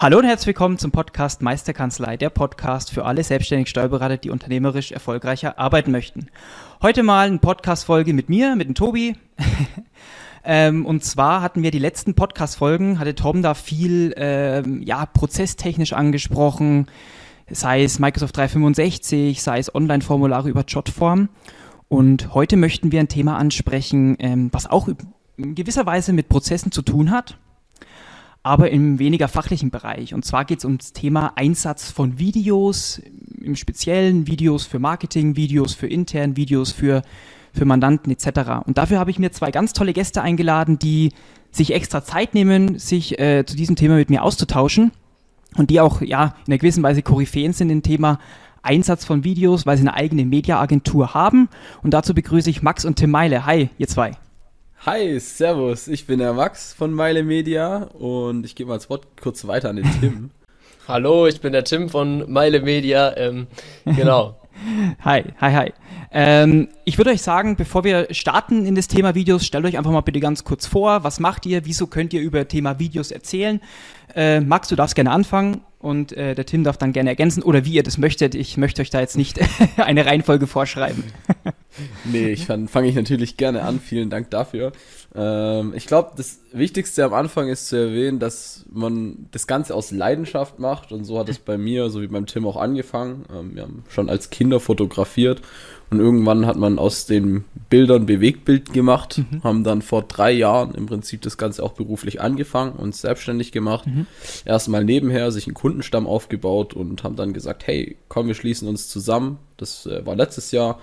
Hallo und herzlich willkommen zum Podcast Meisterkanzlei, der Podcast für alle selbstständigen Steuerberater, die unternehmerisch erfolgreicher arbeiten möchten. Heute mal eine Podcast-Folge mit mir, mit dem Tobi. ähm, und zwar hatten wir die letzten Podcast-Folgen, hatte Tom da viel ähm, ja, prozesstechnisch angesprochen, sei es Microsoft 365, sei es Online-Formulare über Jotform. Und heute möchten wir ein Thema ansprechen, ähm, was auch in gewisser Weise mit Prozessen zu tun hat aber im weniger fachlichen Bereich. Und zwar geht es ums Thema Einsatz von Videos, im Speziellen Videos für Marketing, Videos für intern, Videos für, für Mandanten etc. Und dafür habe ich mir zwei ganz tolle Gäste eingeladen, die sich extra Zeit nehmen, sich äh, zu diesem Thema mit mir auszutauschen und die auch ja in einer gewissen Weise Koryphäen sind im Thema Einsatz von Videos, weil sie eine eigene Mediaagentur haben. Und dazu begrüße ich Max und Tim Meile. Hi, ihr zwei. Hi, Servus, ich bin der Max von Meile Media und ich gebe mal das Wort kurz weiter an den Tim. Hallo, ich bin der Tim von Meile Media. Ähm, genau. hi, hi, hi. Ähm, ich würde euch sagen, bevor wir starten in das Thema Videos, stellt euch einfach mal bitte ganz kurz vor, was macht ihr, wieso könnt ihr über Thema Videos erzählen. Äh, Max, du darfst gerne anfangen und äh, der Tim darf dann gerne ergänzen oder wie ihr das möchtet. Ich möchte euch da jetzt nicht eine Reihenfolge vorschreiben. Nee, ich fange ich natürlich gerne an. Vielen Dank dafür. Ähm, ich glaube, das Wichtigste am Anfang ist zu erwähnen, dass man das Ganze aus Leidenschaft macht und so hat es bei mir, so wie beim Tim auch angefangen. Ähm, wir haben schon als Kinder fotografiert und irgendwann hat man aus den Bildern Bewegtbild gemacht, mhm. haben dann vor drei Jahren im Prinzip das Ganze auch beruflich angefangen und selbstständig gemacht. Mhm. Erstmal nebenher sich einen Kundenstamm aufgebaut und haben dann gesagt, hey, komm, wir schließen uns zusammen. Das äh, war letztes Jahr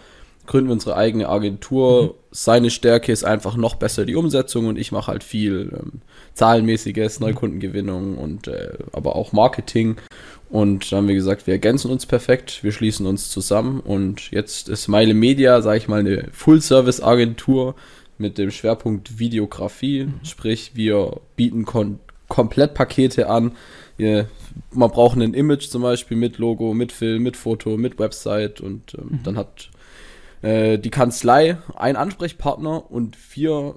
gründen wir unsere eigene Agentur. Mhm. Seine Stärke ist einfach noch besser die Umsetzung und ich mache halt viel ähm, zahlenmäßiges, mhm. Neukundengewinnung und äh, aber auch Marketing. Und dann haben wir gesagt, wir ergänzen uns perfekt, wir schließen uns zusammen und jetzt ist Meile Media, sage ich mal, eine Full-Service-Agentur mit dem Schwerpunkt Videografie. Mhm. Sprich, wir bieten kon Komplettpakete an. Wir, man braucht ein Image zum Beispiel mit Logo, mit Film, mit Foto, mit Website und ähm, mhm. dann hat äh, die Kanzlei, ein Ansprechpartner und vier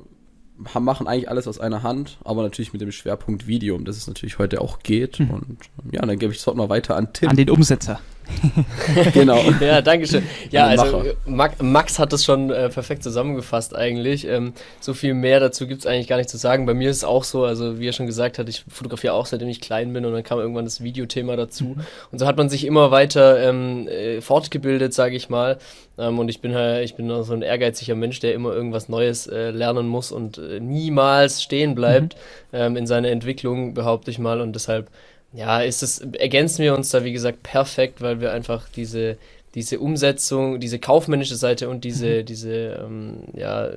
haben, machen eigentlich alles aus einer Hand, aber natürlich mit dem Schwerpunkt Video, um das es natürlich heute auch geht. Mhm. Und ja, dann gebe ich es heute mal weiter an Tim. An den Umsetzer. genau. ja, danke schön. Ja, also Max hat das schon äh, perfekt zusammengefasst eigentlich. Ähm, so viel mehr dazu gibt es eigentlich gar nicht zu sagen. Bei mir ist es auch so, also wie er schon gesagt hat, ich fotografiere auch seitdem ich klein bin und dann kam irgendwann das Videothema dazu. Mhm. Und so hat man sich immer weiter ähm, äh, fortgebildet, sage ich mal. Ähm, und ich bin halt, ich bin so ein ehrgeiziger Mensch, der immer irgendwas Neues äh, lernen muss und äh, niemals stehen bleibt mhm. ähm, in seiner Entwicklung, behaupte ich mal. Und deshalb, ja, ist es, ergänzen wir uns da, wie gesagt, perfekt, weil wir einfach diese, diese Umsetzung, diese kaufmännische Seite und diese, mhm. diese ähm, ja,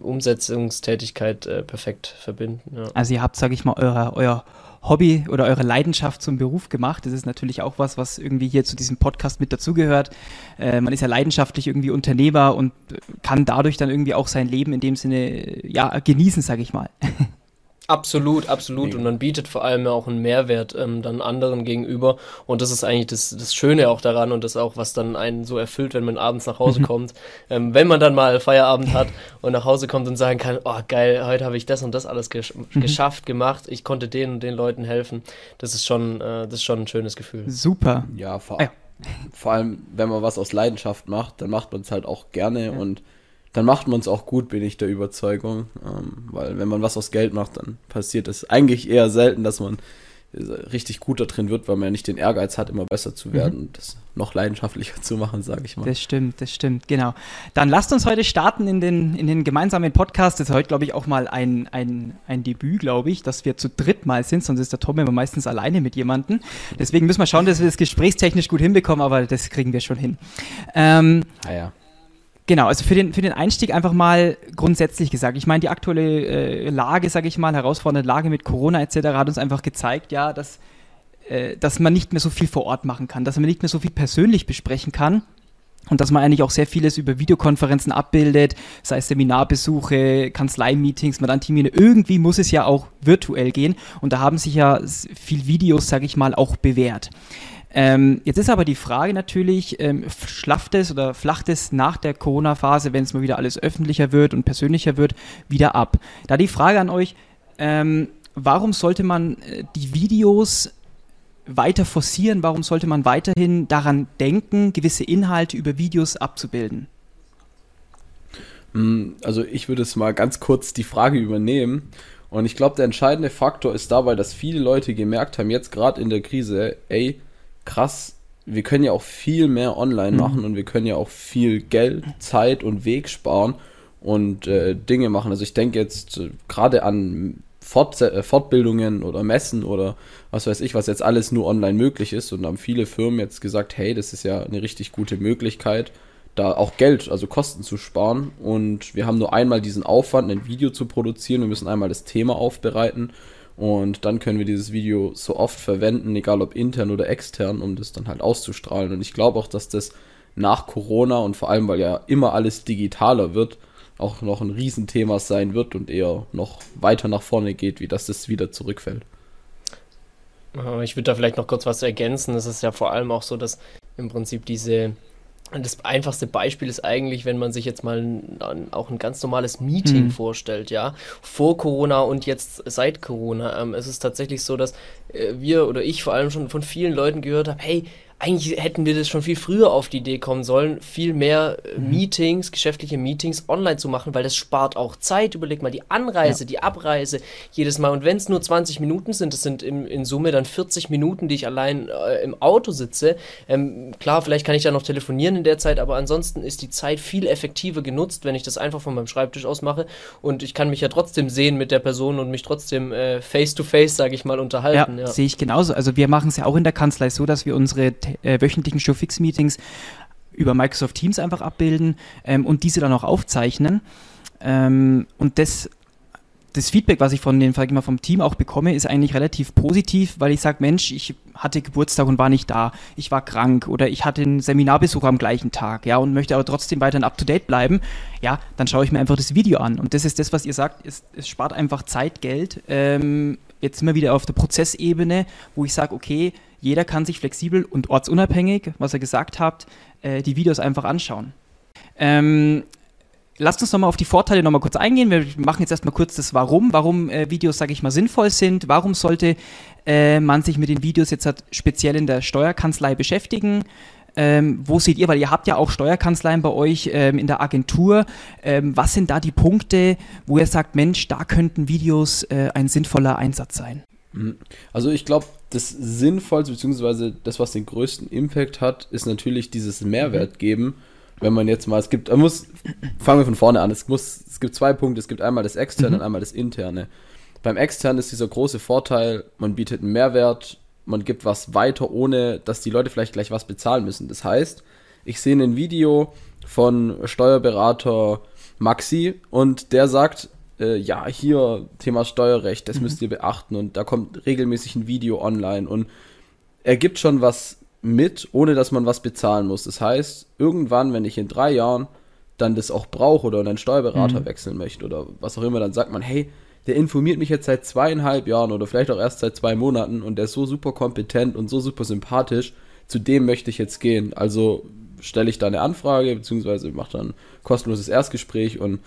Umsetzungstätigkeit äh, perfekt verbinden. Ja. Also ihr habt, sage ich mal, euer, euer Hobby oder eure Leidenschaft zum Beruf gemacht. Das ist natürlich auch was, was irgendwie hier zu diesem Podcast mit dazugehört. Äh, man ist ja leidenschaftlich irgendwie Unternehmer und kann dadurch dann irgendwie auch sein Leben in dem Sinne ja genießen, sage ich mal. Absolut, absolut. Und man bietet vor allem auch einen Mehrwert ähm, dann anderen gegenüber. Und das ist eigentlich das, das Schöne auch daran und das auch, was dann einen so erfüllt, wenn man abends nach Hause kommt. Ähm, wenn man dann mal Feierabend hat und nach Hause kommt und sagen kann, oh geil, heute habe ich das und das alles gesch mhm. geschafft, gemacht. Ich konnte den und den Leuten helfen. Das ist schon, äh, das ist schon ein schönes Gefühl. Super. Ja, vor, ah, ja. vor allem, wenn man was aus Leidenschaft macht, dann macht man es halt auch gerne ja. und dann macht man es auch gut, bin ich der Überzeugung. Ähm, weil wenn man was aus Geld macht, dann passiert es eigentlich eher selten, dass man richtig gut da drin wird, weil man ja nicht den Ehrgeiz hat, immer besser zu werden mhm. und das noch leidenschaftlicher zu machen, sage ich mal. Das stimmt, das stimmt, genau. Dann lasst uns heute starten in den, in den gemeinsamen Podcast. Das ist heute, glaube ich, auch mal ein, ein, ein Debüt, glaube ich, dass wir zu dritt mal sind, sonst ist der Tom immer meistens alleine mit jemandem. Deswegen müssen wir schauen, dass wir das gesprächstechnisch gut hinbekommen, aber das kriegen wir schon hin. Ähm, ah ja. Genau, also für den, für den Einstieg einfach mal grundsätzlich gesagt. Ich meine, die aktuelle äh, Lage, sage ich mal, herausfordernde Lage mit Corona etc. hat uns einfach gezeigt, ja, dass, äh, dass man nicht mehr so viel vor Ort machen kann, dass man nicht mehr so viel persönlich besprechen kann und dass man eigentlich auch sehr vieles über Videokonferenzen abbildet, sei es Seminarbesuche, Kanzleimeetings, Mandantentermine. Irgendwie muss es ja auch virtuell gehen und da haben sich ja viel Videos, sage ich mal, auch bewährt. Ähm, jetzt ist aber die Frage natürlich, ähm, schlafft es oder flacht es nach der Corona-Phase, wenn es mal wieder alles öffentlicher wird und persönlicher wird, wieder ab? Da die Frage an euch, ähm, warum sollte man äh, die Videos weiter forcieren? Warum sollte man weiterhin daran denken, gewisse Inhalte über Videos abzubilden? Hm, also ich würde es mal ganz kurz die Frage übernehmen. Und ich glaube, der entscheidende Faktor ist dabei, dass viele Leute gemerkt haben, jetzt gerade in der Krise, ey, krass, wir können ja auch viel mehr online mhm. machen und wir können ja auch viel Geld, Zeit und Weg sparen und äh, Dinge machen. Also ich denke jetzt äh, gerade an Fort äh, Fortbildungen oder Messen oder was weiß ich, was jetzt alles nur online möglich ist und haben viele Firmen jetzt gesagt, hey, das ist ja eine richtig gute Möglichkeit, da auch Geld, also Kosten zu sparen und wir haben nur einmal diesen Aufwand, ein Video zu produzieren, wir müssen einmal das Thema aufbereiten und dann können wir dieses Video so oft verwenden, egal ob intern oder extern, um das dann halt auszustrahlen. Und ich glaube auch, dass das nach Corona und vor allem, weil ja immer alles digitaler wird, auch noch ein Riesenthema sein wird und eher noch weiter nach vorne geht, wie dass das wieder zurückfällt. Ich würde da vielleicht noch kurz was ergänzen. Es ist ja vor allem auch so, dass im Prinzip diese das einfachste Beispiel ist eigentlich, wenn man sich jetzt mal ein, auch ein ganz normales Meeting mhm. vorstellt, ja, vor Corona und jetzt seit Corona. Ähm, es ist tatsächlich so, dass äh, wir oder ich vor allem schon von vielen Leuten gehört habe, hey, eigentlich hätten wir das schon viel früher auf die Idee kommen sollen, viel mehr äh, mhm. Meetings, geschäftliche Meetings online zu machen, weil das spart auch Zeit. Überleg mal die Anreise, ja. die Abreise jedes Mal. Und wenn es nur 20 Minuten sind, das sind in, in Summe dann 40 Minuten, die ich allein äh, im Auto sitze. Ähm, klar, vielleicht kann ich da noch telefonieren in der Zeit, aber ansonsten ist die Zeit viel effektiver genutzt, wenn ich das einfach von meinem Schreibtisch aus mache. Und ich kann mich ja trotzdem sehen mit der Person und mich trotzdem äh, face to face, sage ich mal, unterhalten. Ja, ja. sehe ich genauso. Also wir machen es ja auch in der Kanzlei so, dass wir unsere äh, wöchentlichen Showfix-Meetings über Microsoft Teams einfach abbilden ähm, und diese dann auch aufzeichnen. Ähm, und das, das Feedback, was ich von den ich mal vom Team auch bekomme, ist eigentlich relativ positiv, weil ich sage, Mensch, ich hatte Geburtstag und war nicht da, ich war krank oder ich hatte einen Seminarbesuch am gleichen Tag, ja, und möchte aber trotzdem weiterhin up to date bleiben, ja, dann schaue ich mir einfach das Video an. Und das ist das, was ihr sagt, es, es spart einfach Zeit, Geld. Ähm, jetzt wir wieder auf der Prozessebene, wo ich sage, okay, jeder kann sich flexibel und ortsunabhängig, was ihr gesagt habt, äh, die Videos einfach anschauen. Ähm, lasst uns nochmal auf die Vorteile nochmal kurz eingehen. Wir machen jetzt erstmal kurz das Warum, warum äh, Videos, sage ich mal, sinnvoll sind. Warum sollte äh, man sich mit den Videos jetzt halt speziell in der Steuerkanzlei beschäftigen? Ähm, wo seht ihr, weil ihr habt ja auch Steuerkanzleien bei euch ähm, in der Agentur, ähm, was sind da die Punkte, wo ihr sagt, Mensch, da könnten Videos äh, ein sinnvoller Einsatz sein? Mhm. Also ich glaube, das Sinnvollste, beziehungsweise das, was den größten Impact hat, ist natürlich dieses Mehrwert geben. Wenn man jetzt mal, es gibt, man muss, fangen wir von vorne an, es muss, es gibt zwei Punkte, es gibt einmal das externe mhm. und einmal das interne. Beim externen ist dieser große Vorteil, man bietet einen Mehrwert, man gibt was weiter, ohne dass die Leute vielleicht gleich was bezahlen müssen. Das heißt, ich sehe ein Video von Steuerberater Maxi und der sagt, äh, ja, hier Thema Steuerrecht, das mhm. müsst ihr beachten und da kommt regelmäßig ein Video online und er gibt schon was mit, ohne dass man was bezahlen muss. Das heißt, irgendwann, wenn ich in drei Jahren dann das auch brauche oder einen Steuerberater mhm. wechseln möchte oder was auch immer, dann sagt man, hey, der informiert mich jetzt seit zweieinhalb Jahren oder vielleicht auch erst seit zwei Monaten und der ist so super kompetent und so super sympathisch, zu dem möchte ich jetzt gehen. Also stelle ich da eine Anfrage, beziehungsweise mache dann ein kostenloses Erstgespräch und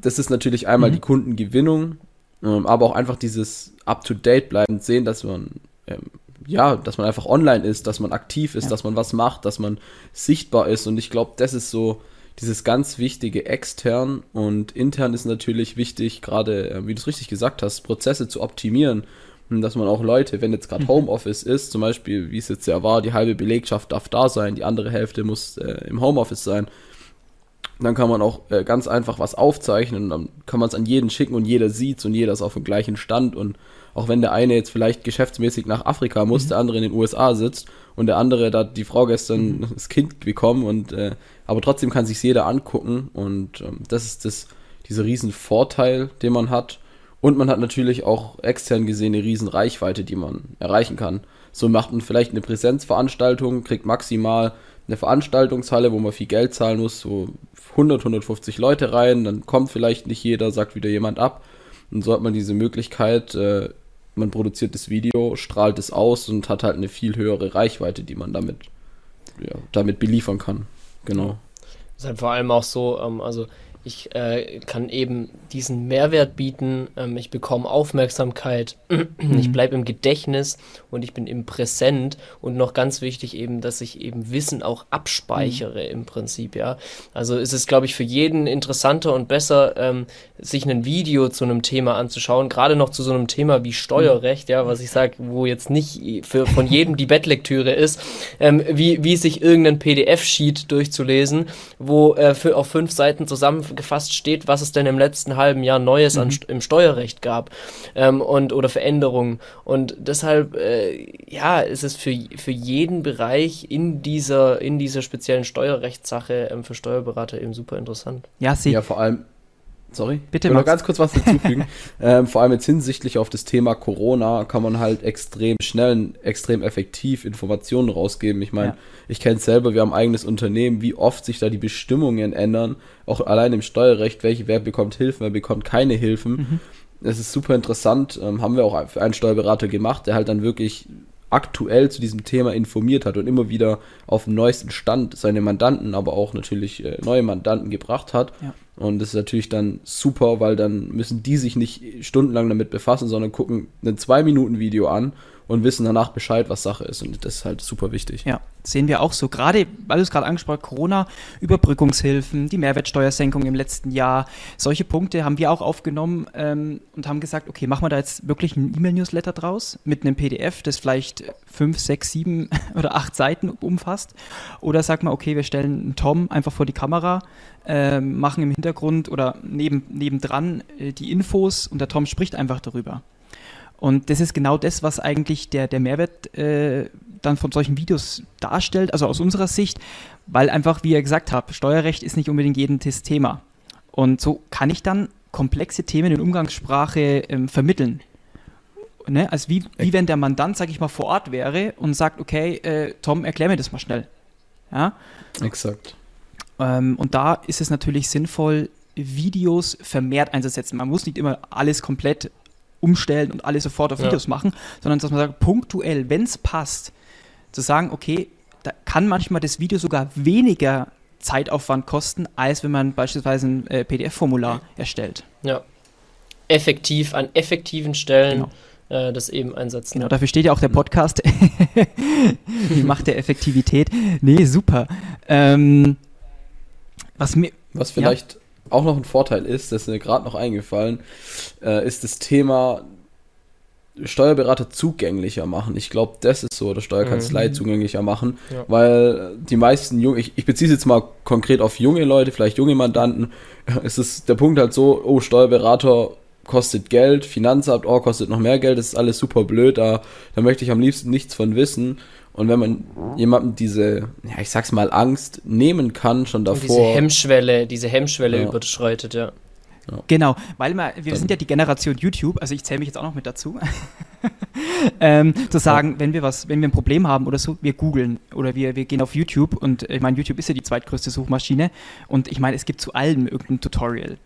das ist natürlich einmal mhm. die Kundengewinnung, ähm, aber auch einfach dieses up-to-date bleiben, sehen, dass man ähm, ja, dass man einfach online ist, dass man aktiv ist, ja. dass man was macht, dass man sichtbar ist. Und ich glaube, das ist so dieses ganz wichtige extern und intern ist natürlich wichtig, gerade, äh, wie du es richtig gesagt hast, Prozesse zu optimieren. Und dass man auch Leute, wenn jetzt gerade mhm. Homeoffice ist, zum Beispiel, wie es jetzt ja war, die halbe Belegschaft darf da sein, die andere Hälfte muss äh, im Homeoffice sein, dann kann man auch äh, ganz einfach was aufzeichnen und dann kann man es an jeden schicken und jeder sieht's und jeder ist auf dem gleichen Stand und auch wenn der eine jetzt vielleicht geschäftsmäßig nach Afrika muss, mhm. der andere in den USA sitzt und der andere, da hat die Frau gestern mhm. das Kind bekommen und äh, aber trotzdem kann sich jeder angucken und ähm, das ist das, dieser riesen Vorteil, den man hat. Und man hat natürlich auch extern gesehen eine riesen Reichweite, die man erreichen kann. So macht man vielleicht eine Präsenzveranstaltung, kriegt maximal eine Veranstaltungshalle, wo man viel Geld zahlen muss, so 100, 150 Leute rein, dann kommt vielleicht nicht jeder, sagt wieder jemand ab. Und so hat man diese Möglichkeit, äh, man produziert das Video, strahlt es aus und hat halt eine viel höhere Reichweite, die man damit, ja, damit beliefern kann. Genau. Das ist halt vor allem auch so, ähm, also ich äh, kann eben diesen Mehrwert bieten, ähm, ich bekomme Aufmerksamkeit, ich bleibe im Gedächtnis und ich bin im Präsent. Und noch ganz wichtig eben, dass ich eben Wissen auch abspeichere mhm. im Prinzip, ja. Also ist es, glaube ich, für jeden interessanter und besser, ähm, sich ein Video zu einem Thema anzuschauen, gerade noch zu so einem Thema wie Steuerrecht, ja, was ich sage, wo jetzt nicht für, von jedem die Bettlektüre ist, ähm, wie, wie sich irgendein PDF-Sheet durchzulesen, wo äh, für, auf fünf Seiten zusammen gefasst steht, was es denn im letzten halben Jahr Neues mhm. an, im Steuerrecht gab ähm, und oder Veränderungen. Und deshalb, äh, ja, ist es für, für jeden Bereich in dieser, in dieser speziellen Steuerrechtssache ähm, für Steuerberater eben super interessant. Ja, sie. Ja, vor allem Sorry? Bitte, ich noch ganz kurz was hinzufügen. ähm, vor allem jetzt hinsichtlich auf das Thema Corona kann man halt extrem schnell, extrem effektiv Informationen rausgeben. Ich meine, ja. ich kenne es selber, wir haben ein eigenes Unternehmen, wie oft sich da die Bestimmungen ändern, auch allein im Steuerrecht, welche, wer bekommt Hilfen, wer bekommt keine Hilfen. Mhm. Das ist super interessant, ähm, haben wir auch für einen Steuerberater gemacht, der halt dann wirklich aktuell zu diesem Thema informiert hat und immer wieder auf dem neuesten Stand seine Mandanten, aber auch natürlich äh, neue Mandanten gebracht hat. Ja. Und das ist natürlich dann super, weil dann müssen die sich nicht stundenlang damit befassen, sondern gucken ein 2-Minuten-Video an und wissen danach Bescheid, was Sache ist. Und das ist halt super wichtig. Ja, sehen wir auch so. Gerade, weil du es gerade angesprochen hast, Corona, Überbrückungshilfen, die Mehrwertsteuersenkung im letzten Jahr, solche Punkte haben wir auch aufgenommen ähm, und haben gesagt, okay, machen wir da jetzt wirklich ein E-Mail-Newsletter draus mit einem PDF, das vielleicht fünf, sechs, sieben oder acht Seiten umfasst. Oder sag mal, okay, wir stellen einen Tom einfach vor die Kamera, äh, machen im Hintergrund oder neben, nebendran äh, die Infos und der Tom spricht einfach darüber. Und das ist genau das, was eigentlich der, der Mehrwert äh, dann von solchen Videos darstellt, also aus unserer Sicht, weil einfach, wie ihr gesagt habt, Steuerrecht ist nicht unbedingt jeden Thema. Und so kann ich dann komplexe Themen in Umgangssprache ähm, vermitteln. Ne? Also wie, wie wenn der Mandant, sag ich mal, vor Ort wäre und sagt, okay, äh, Tom, erklär mir das mal schnell. Ja? Exakt. Ähm, und da ist es natürlich sinnvoll, Videos vermehrt einzusetzen. Man muss nicht immer alles komplett umstellen und alle sofort auf Videos ja. machen, sondern dass man sagt, punktuell, wenn es passt, zu sagen, okay, da kann manchmal das Video sogar weniger Zeitaufwand kosten, als wenn man beispielsweise ein äh, PDF-Formular erstellt. Ja. Effektiv, an effektiven Stellen genau. äh, das eben einsetzen. Genau, dafür steht ja auch der Podcast. Die Macht der Effektivität. Nee, super. Ähm, was mir. Was vielleicht ja auch noch ein Vorteil ist, das ist mir gerade noch eingefallen, äh, ist das Thema Steuerberater zugänglicher machen. Ich glaube, das ist so, oder Steuerkanzlei mhm. zugänglicher machen, ja. weil die meisten junge, ich, ich beziehe es jetzt mal konkret auf junge Leute, vielleicht junge Mandanten, es ist der Punkt halt so, oh, Steuerberater kostet Geld, Finanzamt, oh, kostet noch mehr Geld, das ist alles super blöd, da, da möchte ich am liebsten nichts von wissen. Und wenn man jemandem diese, ja, ich sag's mal, Angst nehmen kann, schon davor. Und diese Hemmschwelle, diese Hemmschwelle ja. überschreitet, ja. Ja. Genau, weil wir, wir sind ja die Generation YouTube, also ich zähle mich jetzt auch noch mit dazu, ähm, zu sagen, ja. wenn wir was, wenn wir ein Problem haben oder so, wir googeln oder wir, wir gehen auf YouTube und ich meine, YouTube ist ja die zweitgrößte Suchmaschine und ich meine, es gibt zu allem irgendein Tutorial.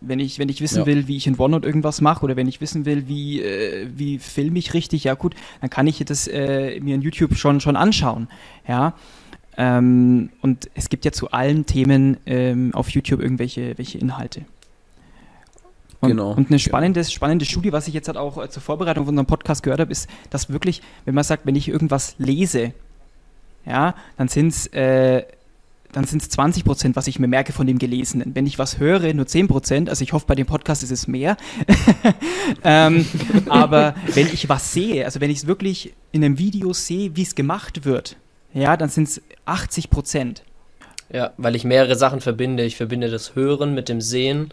Wenn ich, wenn ich wissen ja. will, wie ich in OneNote irgendwas mache oder wenn ich wissen will, wie, äh, wie filme ich richtig, ja gut, dann kann ich das äh, mir in YouTube schon, schon anschauen. Ja. Ähm, und es gibt ja zu allen Themen ähm, auf YouTube irgendwelche welche Inhalte. Und, genau. und eine spannende, spannende Studie, was ich jetzt halt auch äh, zur Vorbereitung von unserem Podcast gehört habe, ist, dass wirklich, wenn man sagt, wenn ich irgendwas lese, ja, dann sind es äh, dann sind es 20 Prozent, was ich mir merke von dem Gelesenen. Wenn ich was höre, nur 10 Prozent, also ich hoffe, bei dem Podcast ist es mehr. ähm, aber wenn ich was sehe, also wenn ich es wirklich in einem Video sehe, wie es gemacht wird, ja, dann sind es 80 Prozent. Ja, weil ich mehrere Sachen verbinde. Ich verbinde das Hören mit dem Sehen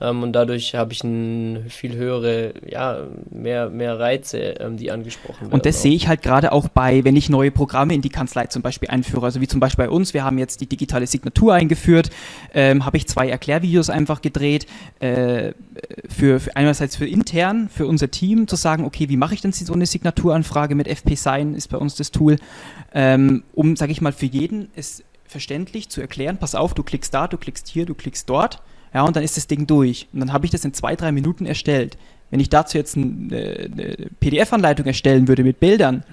Ähm, und dadurch habe ich ein viel höhere, ja, mehr, mehr Reize, ähm, die angesprochen werden. Und das sehe ich halt gerade auch bei, wenn ich neue Programme in die Kanzlei zum Beispiel einführe. Also wie zum Beispiel bei uns, wir haben jetzt die digitale Signatur eingeführt, ähm, habe ich zwei Erklärvideos einfach gedreht, äh, für, für einerseits für intern, für unser Team zu sagen, okay, wie mache ich denn so eine Signaturanfrage mit FP Sign, ist bei uns das Tool, ähm, um, sage ich mal, für jeden es verständlich zu erklären, pass auf, du klickst da, du klickst hier, du klickst dort ja, und dann ist das Ding durch. Und dann habe ich das in zwei, drei Minuten erstellt. Wenn ich dazu jetzt eine, eine PDF-Anleitung erstellen würde mit Bildern,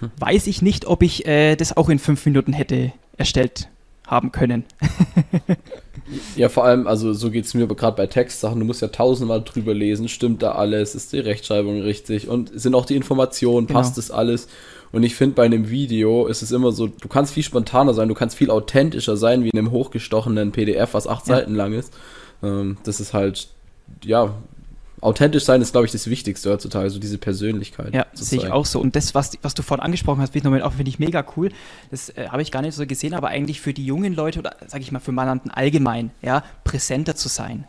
hm. weiß ich nicht, ob ich äh, das auch in fünf Minuten hätte erstellt haben können. ja, vor allem, also so geht es mir gerade bei Textsachen, du musst ja tausendmal drüber lesen, stimmt da alles, ist die Rechtschreibung richtig und sind auch die Informationen, genau. passt das alles? Und ich finde, bei einem Video ist es immer so, du kannst viel spontaner sein, du kannst viel authentischer sein, wie in einem hochgestochenen PDF, was acht ja. Seiten lang ist. Ähm, das ist halt, ja, authentisch sein ist, glaube ich, das Wichtigste heutzutage, so diese Persönlichkeit. Ja, sehe ich auch so. Und das, was, was du vorhin angesprochen hast, auch finde ich mega cool. Das äh, habe ich gar nicht so gesehen, aber eigentlich für die jungen Leute oder sage ich mal für Mandanten allgemein, ja, präsenter zu sein.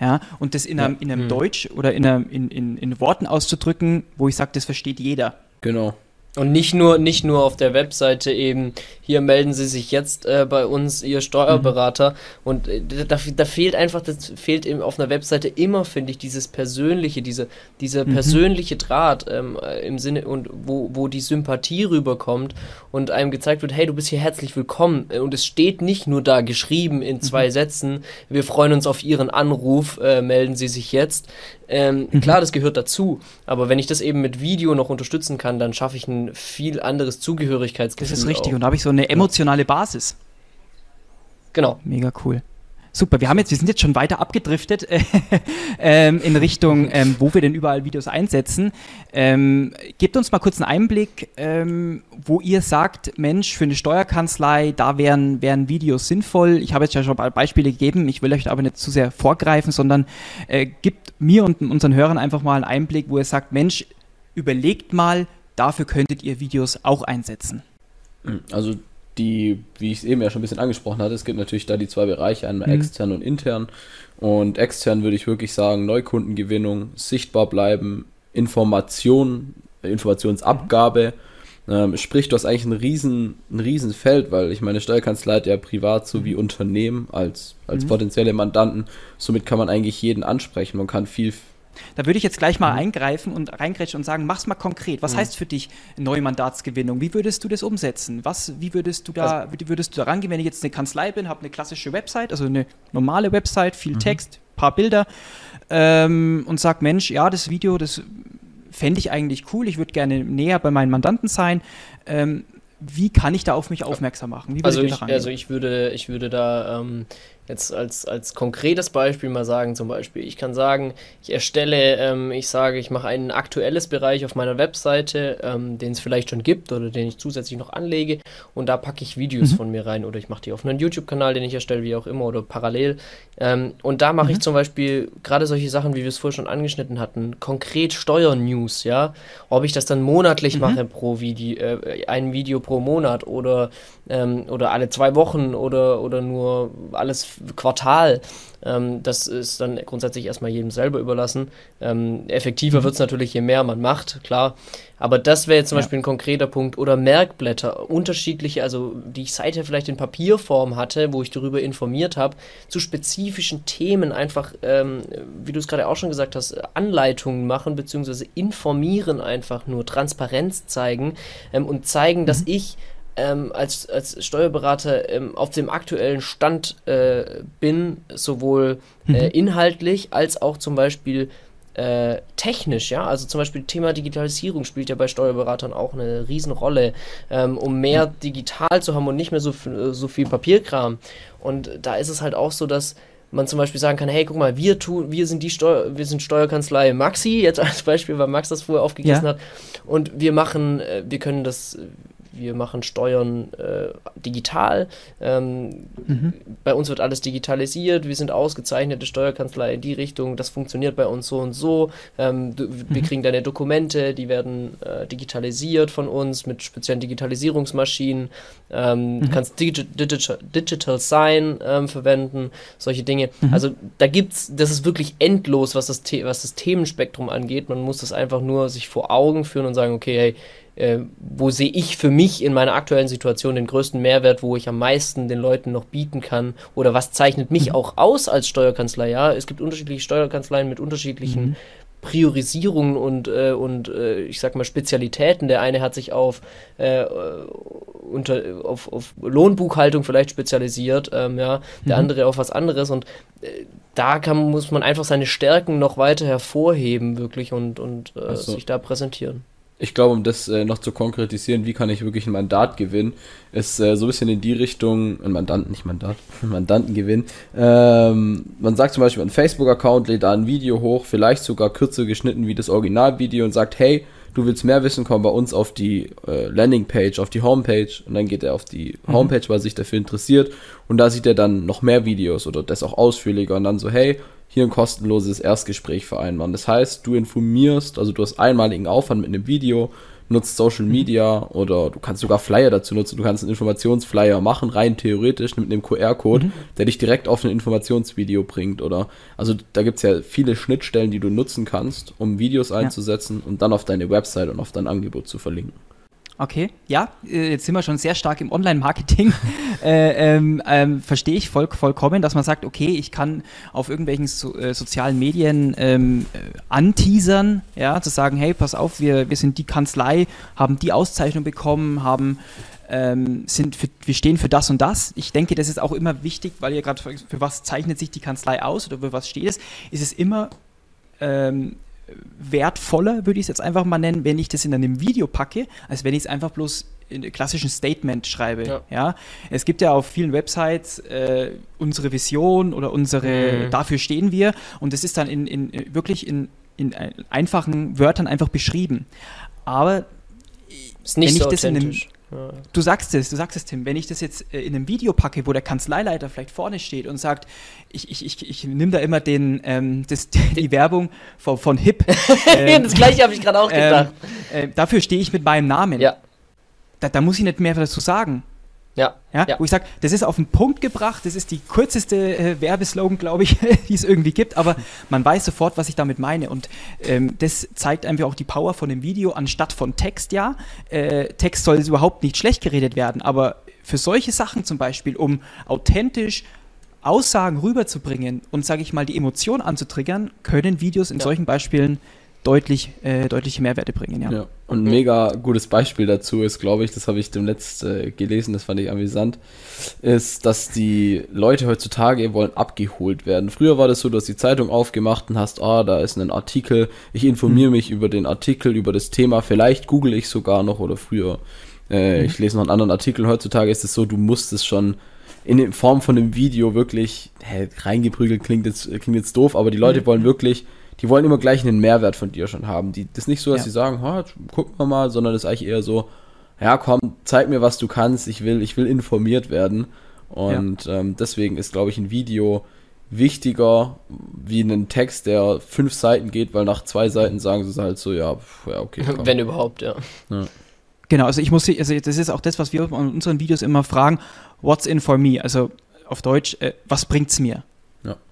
Ja, und das in einem, in einem mhm. Deutsch oder in, einem, in, in, in Worten auszudrücken, wo ich sage, das versteht jeder. Genau. Und nicht nur, nicht nur auf der Webseite eben, hier melden Sie sich jetzt äh, bei uns, Ihr Steuerberater. Mhm. Und äh, da, da fehlt einfach, das fehlt eben auf einer Webseite immer, finde ich, dieses persönliche, diese, dieser mhm. persönliche Draht ähm, im Sinne und wo, wo die Sympathie rüberkommt und einem gezeigt wird, hey, du bist hier herzlich willkommen. Und es steht nicht nur da geschrieben in zwei mhm. Sätzen, wir freuen uns auf Ihren Anruf, äh, melden Sie sich jetzt. Ähm, mhm. Klar, das gehört dazu, aber wenn ich das eben mit Video noch unterstützen kann, dann schaffe ich ein viel anderes Zugehörigkeitsgefühl. Das ist richtig auch. und da habe ich so eine emotionale Basis. Genau. Mega cool. Super, wir haben jetzt, wir sind jetzt schon weiter abgedriftet ähm, in Richtung, ähm, wo wir denn überall Videos einsetzen. Ähm, gebt uns mal kurz einen Einblick, ähm, wo ihr sagt, Mensch, für eine Steuerkanzlei, da wären, wären Videos sinnvoll. Ich habe jetzt ja schon ein Beispiele gegeben, ich will euch aber nicht zu sehr vorgreifen, sondern äh, gibt mir und unseren Hörern einfach mal einen Einblick, wo ihr sagt, Mensch, überlegt mal, dafür könntet ihr Videos auch einsetzen. Also die, wie ich es eben ja schon ein bisschen angesprochen hatte, es gibt natürlich da die zwei Bereiche, einmal mhm. extern und intern. Und extern würde ich wirklich sagen, Neukundengewinnung, sichtbar bleiben, Information, Informationsabgabe. Ähm, sprich, du hast eigentlich ein riesen, ein riesen Feld, weil ich meine, Steuerkanzlei hat ja privat sowie mhm. Unternehmen als, als mhm. potenzielle Mandanten. Somit kann man eigentlich jeden ansprechen. Man kann viel da würde ich jetzt gleich mal mhm. eingreifen und reingrätschen und sagen, mach's mal konkret. Was mhm. heißt für dich Neumandatsgewinnung? Wie würdest du das umsetzen? Was, wie würdest du da, also, wie würdest du da rangehen, wenn ich jetzt eine Kanzlei bin, habe eine klassische Website, also eine normale Website, viel mhm. Text, paar Bilder ähm, und sag, Mensch, ja, das Video, das fände ich eigentlich cool, ich würde gerne näher bei meinen Mandanten sein. Ähm, wie kann ich da auf mich aufmerksam machen? also, ich, also ich würde, ich würde da ähm, Jetzt als, als konkretes Beispiel mal sagen, zum Beispiel, ich kann sagen, ich erstelle, ähm, ich sage, ich mache ein aktuelles Bereich auf meiner Webseite, ähm, den es vielleicht schon gibt oder den ich zusätzlich noch anlege und da packe ich Videos mhm. von mir rein oder ich mache die auf einen YouTube-Kanal, den ich erstelle, wie auch immer oder parallel. Ähm, und da mache mhm. ich zum Beispiel gerade solche Sachen, wie wir es vorher schon angeschnitten hatten, konkret Steuernews, ja. Ob ich das dann monatlich mhm. mache pro Video, äh, ein Video pro Monat oder, ähm, oder alle zwei Wochen oder, oder nur alles Quartal. Ähm, das ist dann grundsätzlich erstmal jedem selber überlassen. Ähm, effektiver mhm. wird es natürlich, je mehr man macht, klar. Aber das wäre jetzt zum ja. Beispiel ein konkreter Punkt. Oder Merkblätter, unterschiedliche, also die ich seither vielleicht in Papierform hatte, wo ich darüber informiert habe, zu spezifischen Themen einfach, ähm, wie du es gerade auch schon gesagt hast, Anleitungen machen, beziehungsweise informieren einfach nur, Transparenz zeigen ähm, und zeigen, mhm. dass ich ähm, als, als Steuerberater ähm, auf dem aktuellen Stand äh, bin, sowohl äh, mhm. inhaltlich als auch zum Beispiel äh, technisch, ja, also zum Beispiel Thema Digitalisierung spielt ja bei Steuerberatern auch eine Riesenrolle, ähm, um mehr digital zu haben und nicht mehr so, so viel Papierkram. Und da ist es halt auch so, dass man zum Beispiel sagen kann, hey, guck mal, wir tun, wir sind die Steuer, wir sind Steuerkanzlei Maxi, jetzt als Beispiel, weil Max das vorher aufgegriffen ja. hat. Und wir machen, äh, wir können das wir machen Steuern äh, digital. Ähm, mhm. Bei uns wird alles digitalisiert. Wir sind ausgezeichnete Steuerkanzlei in die Richtung. Das funktioniert bei uns so und so. Ähm, du, wir mhm. kriegen deine Dokumente, die werden äh, digitalisiert von uns mit speziellen Digitalisierungsmaschinen. Ähm, mhm. Du kannst Digi Digital, Digital Sign ähm, verwenden, solche Dinge. Mhm. Also da gibt's, das ist wirklich endlos, was das, was das Themenspektrum angeht. Man muss das einfach nur sich vor Augen führen und sagen, okay, hey, äh, wo sehe ich für mich in meiner aktuellen Situation den größten Mehrwert, wo ich am meisten den Leuten noch bieten kann oder was zeichnet mich mhm. auch aus als Steuerkanzlei. Ja, es gibt unterschiedliche Steuerkanzleien mit unterschiedlichen mhm. Priorisierungen und, äh, und äh, ich sag mal Spezialitäten. Der eine hat sich auf, äh, unter, auf, auf Lohnbuchhaltung vielleicht spezialisiert, ähm, ja, der mhm. andere auf was anderes und äh, da kann, muss man einfach seine Stärken noch weiter hervorheben, wirklich und, und äh, so. sich da präsentieren ich glaube, um das äh, noch zu konkretisieren, wie kann ich wirklich ein Mandat gewinnen, ist äh, so ein bisschen in die Richtung, ein Mandant, nicht Mandat, ein Mandanten gewinnen. Ähm, man sagt zum Beispiel, ein Facebook-Account lädt da ein Video hoch, vielleicht sogar kürzer geschnitten wie das Originalvideo und sagt, hey, du willst mehr wissen, komm bei uns auf die äh, Landingpage, auf die Homepage und dann geht er auf die mhm. Homepage, weil sich dafür interessiert und da sieht er dann noch mehr Videos oder das auch ausführlicher und dann so, hey, hier ein kostenloses Erstgespräch vereinbaren. Das heißt, du informierst, also du hast einmaligen Aufwand mit einem Video, nutzt Social. Media oder du kannst sogar Flyer dazu nutzen. Du kannst einen Informationsflyer machen, rein theoretisch mit einem QR-Code, mhm. der dich direkt auf ein Informationsvideo bringt. Oder also da gibt es ja viele Schnittstellen, die du nutzen kannst, um Videos einzusetzen ja. und dann auf deine Website und auf dein Angebot zu verlinken. Okay, ja, äh, jetzt sind wir schon sehr stark im Online-Marketing. äh, ähm, ähm, Verstehe ich voll, vollkommen, dass man sagt, okay, ich kann auf irgendwelchen so, äh, sozialen Medien ähm, äh, anteasern, ja, zu sagen, hey, pass auf, wir, wir sind die Kanzlei, haben die Auszeichnung bekommen, haben ähm, sind für, wir stehen für das und das. Ich denke, das ist auch immer wichtig, weil ihr gerade für, für was zeichnet sich die Kanzlei aus oder für was steht es, ist es immer ähm, wertvoller, würde ich es jetzt einfach mal nennen, wenn ich das in einem Video packe, als wenn ich es einfach bloß in einem klassischen Statement schreibe. Ja. ja. Es gibt ja auf vielen Websites äh, unsere Vision oder unsere, mhm. dafür stehen wir und das ist dann in, in wirklich in, in einfachen Wörtern einfach beschrieben. Aber ist nicht wenn so ich das in einem, Du sagst es, du sagst es, Tim. Wenn ich das jetzt äh, in einem Video packe, wo der Kanzleileiter vielleicht vorne steht und sagt, ich, ich, ich, ich nehme da immer den, ähm, das, die Werbung von, von HIP. Ähm, das gleiche habe ich gerade auch gedacht. Ähm, äh, dafür stehe ich mit meinem Namen. Ja. Da, da muss ich nicht mehr dazu sagen. Ja. ja. ja. Wo ich sage, das ist auf den Punkt gebracht, das ist die kürzeste äh, Werbeslogan, glaube ich, die es irgendwie gibt, aber man weiß sofort, was ich damit meine. Und ähm, das zeigt einfach auch die Power von dem Video anstatt von Text, ja. Äh, Text soll überhaupt nicht schlecht geredet werden, aber für solche Sachen zum Beispiel, um authentisch Aussagen rüberzubringen und, sage ich mal, die Emotion anzutriggern, können Videos in ja. solchen Beispielen deutlich, äh, deutliche Mehrwerte bringen, ja. ja. Und ein mega gutes Beispiel dazu ist, glaube ich, das habe ich dem letzt äh, gelesen, das fand ich amüsant, ist, dass die Leute heutzutage wollen abgeholt werden. Früher war das so, du hast die Zeitung aufgemacht und hast, ah, da ist ein Artikel, ich informiere mhm. mich über den Artikel, über das Thema, vielleicht google ich sogar noch oder früher. Äh, mhm. Ich lese noch einen anderen Artikel. Heutzutage ist es so, du musst es schon in Form von einem Video wirklich, hä, reingeprügelt klingt jetzt, klingt jetzt doof, aber die Leute mhm. wollen wirklich die wollen immer gleich einen Mehrwert von dir schon haben. Die, das ist nicht so, dass ja. sie sagen, ha, gucken wir mal, sondern das ist eigentlich eher so, ja komm, zeig mir, was du kannst, ich will, ich will informiert werden. Und ja. ähm, deswegen ist, glaube ich, ein Video wichtiger wie ein Text, der fünf Seiten geht, weil nach zwei Seiten sagen sie halt so, ja, ja okay. Komm. Wenn überhaupt, ja. ja. Genau, also ich muss, also das ist auch das, was wir in unseren Videos immer fragen, what's in for me? Also auf Deutsch, äh, was bringt's mir?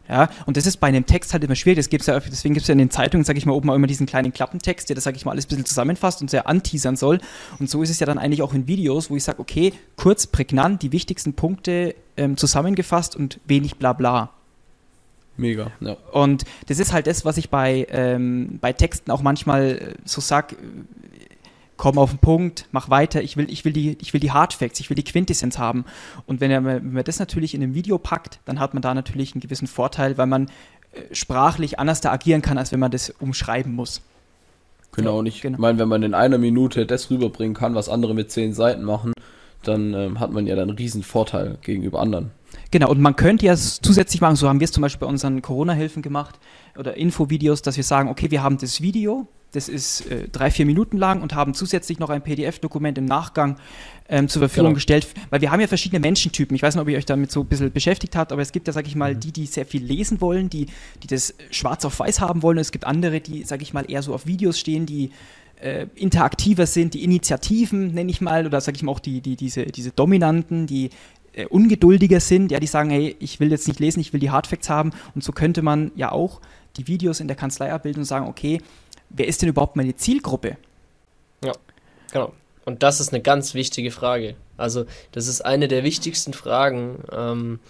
Ja, und das ist bei einem Text halt immer schwierig. Das gibt's ja, deswegen gibt es ja in den Zeitungen, sage ich mal, oben auch immer diesen kleinen Klappentext, der das, sage ich mal, alles ein bisschen zusammenfasst und sehr anteasern soll. Und so ist es ja dann eigentlich auch in Videos, wo ich sage, okay, kurz, prägnant, die wichtigsten Punkte ähm, zusammengefasst und wenig Blabla. Mega, ja. Und das ist halt das, was ich bei, ähm, bei Texten auch manchmal äh, so sage, komm auf den Punkt, mach weiter, ich will, ich will, die, ich will die Hard Facts, ich will die Quintessenz haben. Und wenn, er, wenn man das natürlich in einem Video packt, dann hat man da natürlich einen gewissen Vorteil, weil man äh, sprachlich anders da agieren kann, als wenn man das umschreiben muss. Genau, und ich genau. meine, wenn man in einer Minute das rüberbringen kann, was andere mit zehn Seiten machen, dann ähm, hat man ja dann einen riesen Vorteil gegenüber anderen. Genau, und man könnte ja zusätzlich machen, so haben wir es zum Beispiel bei unseren Corona-Hilfen gemacht oder Infovideos, dass wir sagen, okay, wir haben das Video, das ist äh, drei, vier Minuten lang und haben zusätzlich noch ein PDF-Dokument im Nachgang ähm, zur Verfügung genau. gestellt. Weil wir haben ja verschiedene Menschentypen. Ich weiß nicht, ob ihr euch damit so ein bisschen beschäftigt habt, aber es gibt ja, sag ich mal, mhm. die, die sehr viel lesen wollen, die, die das schwarz auf weiß haben wollen. Und es gibt andere, die, sag ich mal, eher so auf Videos stehen, die äh, interaktiver sind, die Initiativen, nenne ich mal, oder sag ich mal auch die, die, diese, diese Dominanten, die äh, ungeduldiger sind, ja, die sagen, hey, ich will jetzt nicht lesen, ich will die Hardfacts haben. Und so könnte man ja auch die Videos in der Kanzlei abbilden und sagen, okay, wer ist denn überhaupt meine Zielgruppe? Ja, genau. Und das ist eine ganz wichtige Frage. Also, das ist eine der wichtigsten Fragen. Ähm,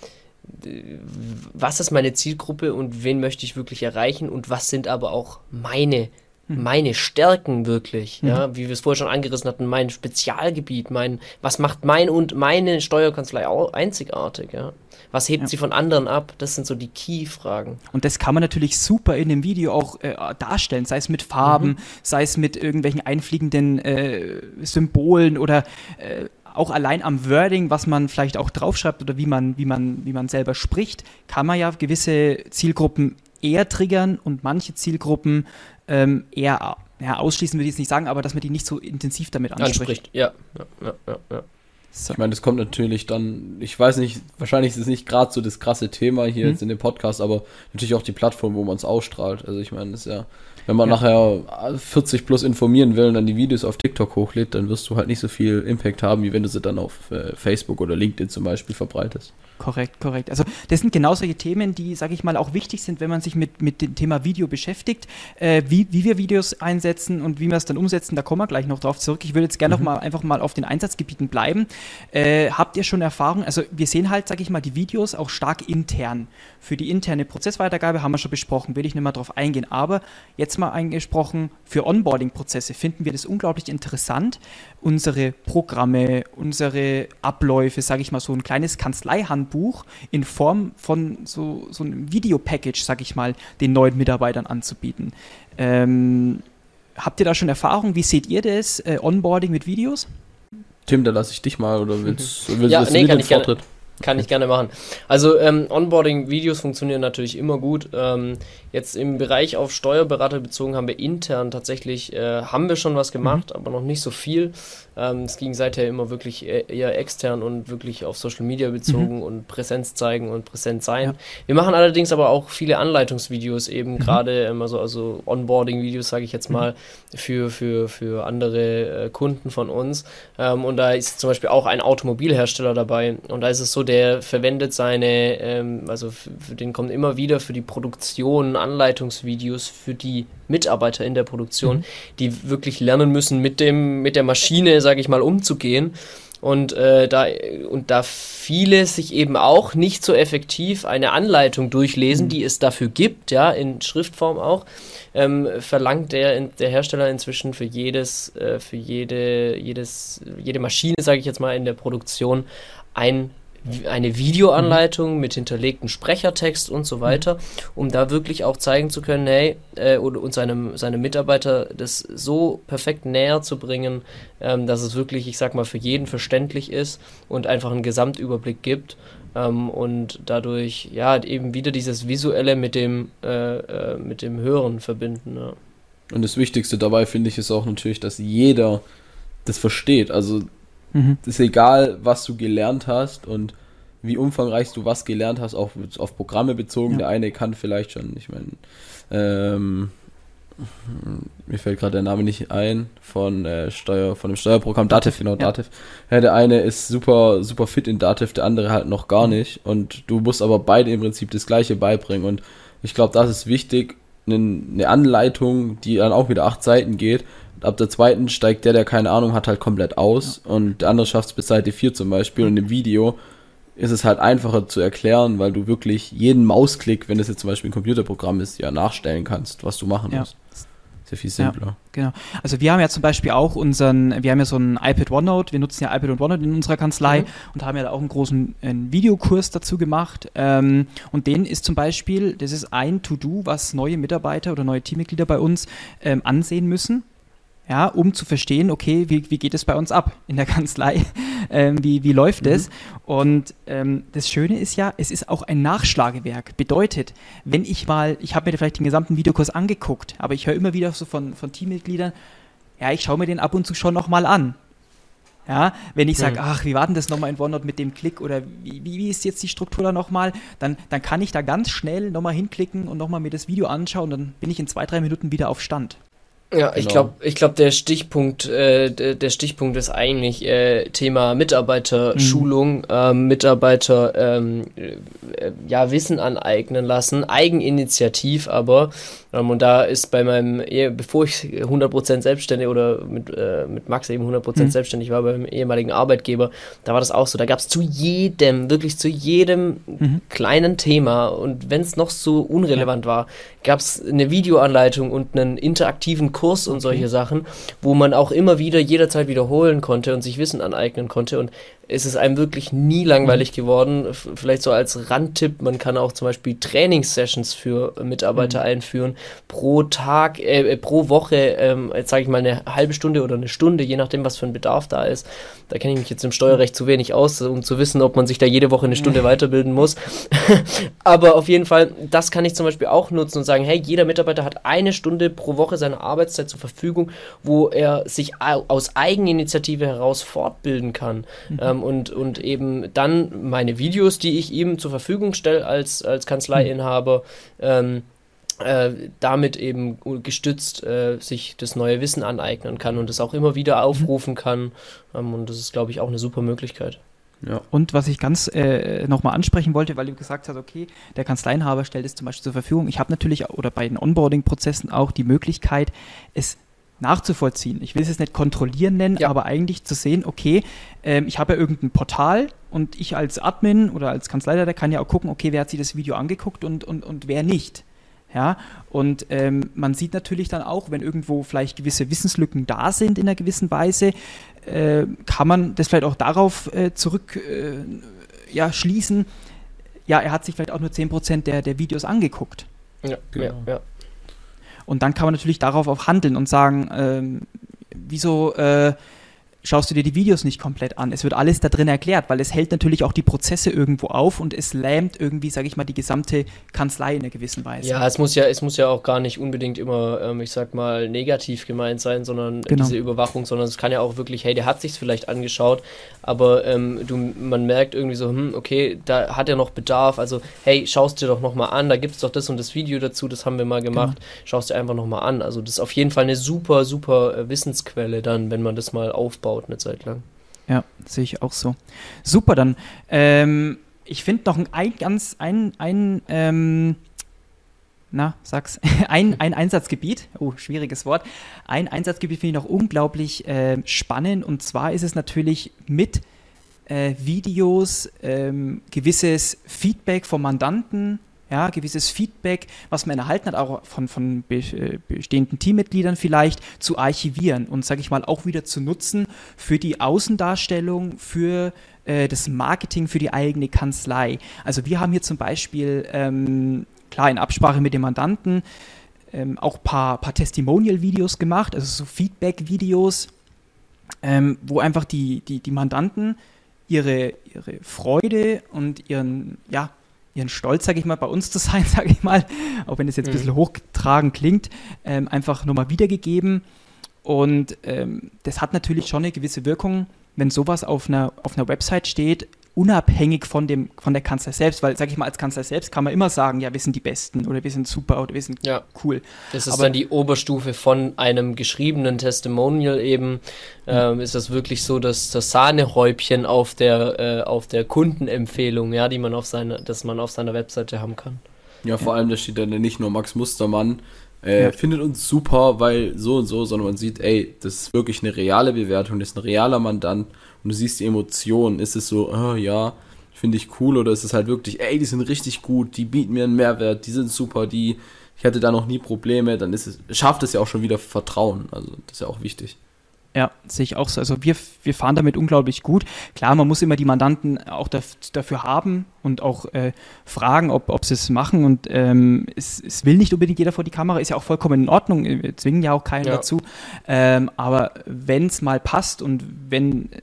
was ist meine Zielgruppe und wen möchte ich wirklich erreichen und was sind aber auch meine hm. Meine Stärken wirklich, mhm. ja, wie wir es vorher schon angerissen hatten, mein Spezialgebiet, mein, was macht mein und meine Steuerkanzlei einzigartig, ja. Was hebt ja. sie von anderen ab? Das sind so die Key-Fragen. Und das kann man natürlich super in dem Video auch äh, darstellen, sei es mit Farben, mhm. sei es mit irgendwelchen einfliegenden äh, Symbolen oder äh, auch allein am Wording, was man vielleicht auch draufschreibt oder wie man, wie man, wie man selber spricht, kann man ja gewisse Zielgruppen eher triggern und manche Zielgruppen ähm, eher ja, ausschließen würde ich jetzt nicht sagen, aber dass man die nicht so intensiv damit anspricht. anspricht. Ja, ja, ja, ja. So. Ich meine, das kommt natürlich dann, ich weiß nicht, wahrscheinlich ist es nicht gerade so das krasse Thema hier mhm. jetzt in dem Podcast, aber natürlich auch die Plattform, wo man es ausstrahlt. Also ich meine, das ist ja, wenn man ja. nachher 40 plus informieren will und dann die Videos auf TikTok hochlädt, dann wirst du halt nicht so viel Impact haben, wie wenn du sie dann auf äh, Facebook oder LinkedIn zum Beispiel verbreitest. Korrekt, korrekt. Also das sind genau solche Themen, die, sage ich mal, auch wichtig sind, wenn man sich mit, mit dem Thema Video beschäftigt, äh, wie, wie wir Videos einsetzen und wie wir es dann umsetzen, da kommen wir gleich noch drauf zurück. Ich würde jetzt gerne mhm. noch mal einfach mal auf den Einsatzgebieten bleiben. Äh, habt ihr schon Erfahrung, also wir sehen halt, sage ich mal, die Videos auch stark intern. Für die interne Prozessweitergabe haben wir schon besprochen, will ich nicht mehr drauf eingehen, aber jetzt mal eingesprochen, für Onboarding-Prozesse finden wir das unglaublich interessant, unsere Programme, unsere Abläufe, sage ich mal, so ein kleines Kanzleihandbuch in Form von so, so einem Videopackage, sage ich mal, den neuen Mitarbeitern anzubieten. Ähm, habt ihr da schon Erfahrung? Wie seht ihr das, äh, Onboarding mit Videos? Tim, da lasse ich dich mal oder willst, willst ja, nee, du den Vortritt? Gerne. Kann ich gerne machen. Also ähm, Onboarding-Videos funktionieren natürlich immer gut. Ähm, jetzt im Bereich auf Steuerberater bezogen haben wir intern tatsächlich, äh, haben wir schon was gemacht, mhm. aber noch nicht so viel. Ähm, es ging seither immer wirklich e-, eher extern und wirklich auf Social Media bezogen mhm. und Präsenz zeigen und präsent sein. Ja. Wir machen allerdings aber auch viele Anleitungsvideos eben mhm. gerade, ähm, also, also Onboarding-Videos, sage ich jetzt mhm. mal, für, für, für andere äh, Kunden von uns. Ähm, und da ist zum Beispiel auch ein Automobilhersteller dabei. Und da ist es so, der verwendet seine, ähm, also für den kommt immer wieder für die Produktion Anleitungsvideos für die Mitarbeiter in der Produktion, mhm. die wirklich lernen müssen, mit dem, mit der Maschine, sage ich mal, umzugehen. Und, äh, da, und da viele sich eben auch nicht so effektiv eine Anleitung durchlesen, mhm. die es dafür gibt, ja, in Schriftform auch, ähm, verlangt der, der Hersteller inzwischen für jedes, äh, für jede, jedes, jede Maschine, sage ich jetzt mal, in der Produktion ein eine Videoanleitung mhm. mit hinterlegten Sprechertext und so weiter, um da wirklich auch zeigen zu können, hey, äh, und, und seinem, seine Mitarbeiter das so perfekt näher zu bringen, ähm, dass es wirklich, ich sag mal, für jeden verständlich ist und einfach einen Gesamtüberblick gibt. Ähm, und dadurch, ja, eben wieder dieses Visuelle mit dem, äh, äh, mit dem Hören verbinden. Ja. Und das Wichtigste dabei finde ich ist auch natürlich, dass jeder das versteht. Also Mhm. Es ist egal, was du gelernt hast und wie umfangreich du was gelernt hast, auch auf Programme bezogen. Ja. Der eine kann vielleicht schon, ich meine, ähm, mir fällt gerade der Name nicht ein von äh, Steuer von dem Steuerprogramm Dativ genau ja. Dativ ja, der eine ist super super fit in Dativ der andere halt noch gar mhm. nicht und du musst aber beide im Prinzip das gleiche beibringen und ich glaube das ist wichtig eine, eine Anleitung die dann auch wieder acht Seiten geht ab der zweiten steigt der, der keine Ahnung hat, halt komplett aus ja. und der andere schafft es bis Seite 4 zum Beispiel und im Video ist es halt einfacher zu erklären, weil du wirklich jeden Mausklick, wenn es jetzt zum Beispiel ein Computerprogramm ist, ja nachstellen kannst, was du machen ja. musst. Sehr viel simpler. Ja, genau. Also wir haben ja zum Beispiel auch unseren, wir haben ja so ein iPad OneNote, wir nutzen ja iPad und OneNote in unserer Kanzlei mhm. und haben ja da auch einen großen einen Videokurs dazu gemacht. Ähm, und den ist zum Beispiel, das ist ein To-Do, was neue Mitarbeiter oder neue Teammitglieder bei uns ähm, ansehen müssen ja, um zu verstehen, okay, wie, wie geht es bei uns ab in der Kanzlei? ähm, wie, wie läuft es. Mhm. Und ähm, das Schöne ist ja, es ist auch ein Nachschlagewerk. Bedeutet, wenn ich mal, ich habe mir vielleicht den gesamten Videokurs angeguckt, aber ich höre immer wieder so von, von Teammitgliedern, ja, ich schaue mir den ab und zu schon nochmal an. Ja, wenn ich sage, mhm. ach, wie war denn das nochmal in OneNote mit dem Klick oder wie, wie ist jetzt die Struktur da nochmal, dann, dann kann ich da ganz schnell nochmal hinklicken und nochmal mir das Video anschauen und dann bin ich in zwei, drei Minuten wieder auf Stand. Ja, genau. ich glaube, ich glaub, der Stichpunkt, äh, der, Stichpunkt ist eigentlich äh, Thema Mitarbeiterschulung, mhm. ähm, Mitarbeiter ähm, äh, ja Wissen aneignen lassen, Eigeninitiativ aber. Ähm, und da ist bei meinem, bevor ich 100% selbstständig oder mit, äh, mit Max eben 100% mhm. selbstständig war beim ehemaligen Arbeitgeber, da war das auch so. Da gab es zu jedem, wirklich zu jedem mhm. kleinen Thema und wenn es noch so unrelevant ja. war, gab es eine Videoanleitung und einen interaktiven Kurs und solche Sachen, wo man auch immer wieder jederzeit wiederholen konnte und sich Wissen aneignen konnte. Und ist es einem wirklich nie langweilig geworden. Vielleicht so als Randtipp, man kann auch zum Beispiel Trainingssessions für Mitarbeiter mhm. einführen. Pro Tag, äh, äh pro Woche, ähm, jetzt sage ich mal eine halbe Stunde oder eine Stunde, je nachdem, was für ein Bedarf da ist. Da kenne ich mich jetzt im Steuerrecht zu wenig aus, um zu wissen, ob man sich da jede Woche eine Stunde mhm. weiterbilden muss. Aber auf jeden Fall, das kann ich zum Beispiel auch nutzen und sagen, hey, jeder Mitarbeiter hat eine Stunde pro Woche seiner Arbeitszeit zur Verfügung, wo er sich aus Eigeninitiative heraus fortbilden kann. Mhm. Ähm, und, und eben dann meine Videos, die ich ihm zur Verfügung stelle als, als Kanzleiinhaber, ähm, äh, damit eben gestützt äh, sich das neue Wissen aneignen kann und es auch immer wieder aufrufen kann. Ähm, und das ist, glaube ich, auch eine super Möglichkeit. Ja. Und was ich ganz äh, nochmal ansprechen wollte, weil du gesagt hast, okay, der Kanzleiinhaber stellt es zum Beispiel zur Verfügung. Ich habe natürlich oder bei den Onboarding-Prozessen auch die Möglichkeit, es nachzuvollziehen. Ich will es jetzt nicht kontrollieren nennen, ja. aber eigentlich zu sehen, okay, ähm, ich habe ja irgendein Portal und ich als Admin oder als Kanzleileiter kann ja auch gucken, okay, wer hat sich das Video angeguckt und, und, und wer nicht. Ja, und ähm, man sieht natürlich dann auch, wenn irgendwo vielleicht gewisse Wissenslücken da sind in einer gewissen Weise, äh, kann man das vielleicht auch darauf äh, zurück äh, ja, schließen, ja, er hat sich vielleicht auch nur 10% der, der Videos angeguckt. Ja, genau. ja, ja. Und dann kann man natürlich darauf auch handeln und sagen, ähm, wieso äh, schaust du dir die Videos nicht komplett an. Es wird alles da drin erklärt, weil es hält natürlich auch die Prozesse irgendwo auf und es lähmt irgendwie, sage ich mal, die gesamte Kanzlei in einer gewissen Weise. Ja, es muss ja, es muss ja auch gar nicht unbedingt immer, ähm, ich sag mal, negativ gemeint sein, sondern genau. diese Überwachung, sondern es kann ja auch wirklich, hey, der hat sich's vielleicht angeschaut, aber ähm, du, man merkt irgendwie so, hm, okay, da hat er noch Bedarf, also hey, schaust dir doch nochmal an, da gibt es doch das und das Video dazu, das haben wir mal gemacht, genau. schaust dir einfach nochmal an. Also das ist auf jeden Fall eine super, super äh, Wissensquelle dann, wenn man das mal aufbaut aufgebaut eine Zeit lang. Ja, sehe ich auch so. Super, dann. Ähm, ich finde noch ein, ein ganz, ein, ein, ähm, na, sag's, ein, ein Einsatzgebiet, oh, schwieriges Wort. Ein Einsatzgebiet finde ich noch unglaublich äh, spannend und zwar ist es natürlich mit äh, Videos ähm, gewisses Feedback vom Mandanten ja, gewisses Feedback, was man erhalten hat, auch von, von äh, bestehenden Teammitgliedern vielleicht, zu archivieren und, sage ich mal, auch wieder zu nutzen für die Außendarstellung, für äh, das Marketing, für die eigene Kanzlei. Also wir haben hier zum Beispiel, ähm, klar, in Absprache mit dem Mandanten, ähm, auch ein paar, paar Testimonial-Videos gemacht, also so Feedback-Videos, ähm, wo einfach die, die, die Mandanten ihre, ihre Freude und ihren, ja, ihren Stolz, sage ich mal, bei uns zu sein, sage ich mal, auch wenn es jetzt ein bisschen mhm. hochgetragen klingt, ähm, einfach nochmal wiedergegeben. Und ähm, das hat natürlich schon eine gewisse Wirkung, wenn sowas auf einer, auf einer Website steht, unabhängig von, dem, von der Kanzler selbst, weil, sag ich mal, als Kanzler selbst kann man immer sagen, ja, wir sind die Besten oder wir sind super oder wir sind ja. cool. Das ist Aber, dann die Oberstufe von einem geschriebenen Testimonial eben. Ähm, ist das wirklich so, dass das Sahnehäubchen auf der, äh, auf der Kundenempfehlung, ja, die man auf seine, dass man auf seiner Webseite haben kann. Ja, vor ja. allem, da steht dann nicht nur Max Mustermann, äh, ja. findet uns super, weil so und so, sondern man sieht, ey, das ist wirklich eine reale Bewertung, das ist ein realer Mandant und du siehst die Emotionen. Ist es so, oh, ja, finde ich cool oder ist es halt wirklich, ey, die sind richtig gut, die bieten mir einen Mehrwert, die sind super, die, ich hatte da noch nie Probleme, dann ist es, schafft es ja auch schon wieder Vertrauen. Also das ist ja auch wichtig. Ja, sehe ich auch so. Also wir, wir fahren damit unglaublich gut. Klar, man muss immer die Mandanten auch dafür haben und auch äh, fragen, ob, ob sie es machen. Und ähm, es, es will nicht unbedingt jeder vor die Kamera, ist ja auch vollkommen in Ordnung. Wir zwingen ja auch keinen ja. dazu. Ähm, aber wenn es mal passt und wenn, äh,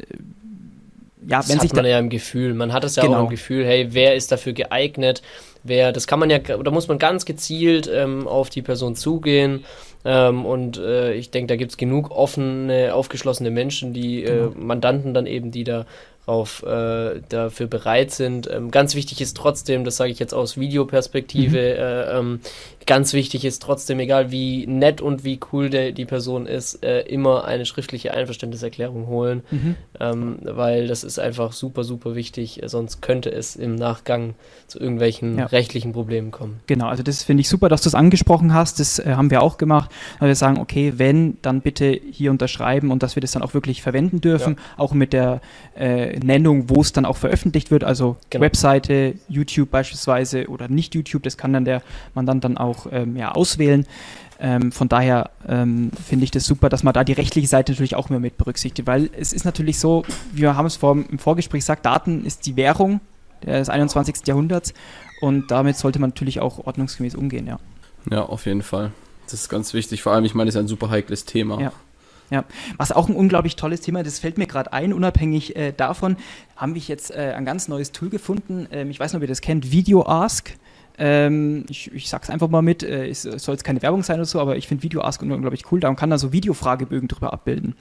ja, das wenn hat sich man ja im Gefühl. Man hat es ja genau. auch im Gefühl, hey, wer ist dafür geeignet? Wer, das kann man ja, da muss man ganz gezielt ähm, auf die Person zugehen. Ähm, und äh, ich denke, da gibt es genug offene, aufgeschlossene Menschen, die äh, genau. Mandanten dann eben, die da auf, äh, dafür bereit sind. Ähm, ganz wichtig ist trotzdem, das sage ich jetzt aus Videoperspektive, mhm. äh, ähm, ganz wichtig ist trotzdem, egal wie nett und wie cool der, die Person ist, äh, immer eine schriftliche Einverständniserklärung holen, mhm. ähm, weil das ist einfach super, super wichtig, sonst könnte es im Nachgang zu irgendwelchen ja. rechtlichen Problemen kommen. Genau, also das finde ich super, dass du es angesprochen hast, das äh, haben wir auch gemacht, weil wir sagen, okay, wenn, dann bitte hier unterschreiben und dass wir das dann auch wirklich verwenden dürfen, ja. auch mit der äh, Nennung, wo es dann auch veröffentlicht wird, also genau. Webseite, YouTube beispielsweise oder nicht YouTube, das kann dann der Mandant dann auch auch ähm, ja, auswählen. Ähm, von daher ähm, finde ich das super, dass man da die rechtliche Seite natürlich auch mehr mit berücksichtigt, weil es ist natürlich so, wir haben es vor, im Vorgespräch gesagt, Daten ist die Währung des 21. Jahrhunderts und damit sollte man natürlich auch ordnungsgemäß umgehen, ja. Ja, auf jeden Fall. Das ist ganz wichtig. Vor allem, ich meine, es ist ein super heikles Thema. Ja. Ja, was auch ein unglaublich tolles Thema das fällt mir gerade ein, unabhängig äh, davon, haben wir jetzt äh, ein ganz neues Tool gefunden. Ähm, ich weiß nicht, ob ihr das kennt, Video Ask. Ähm, ich, ich sag's einfach mal mit, äh, es soll jetzt keine Werbung sein oder so, aber ich finde Video Ask unglaublich cool. Da kann da so Videofragebögen drüber abbilden.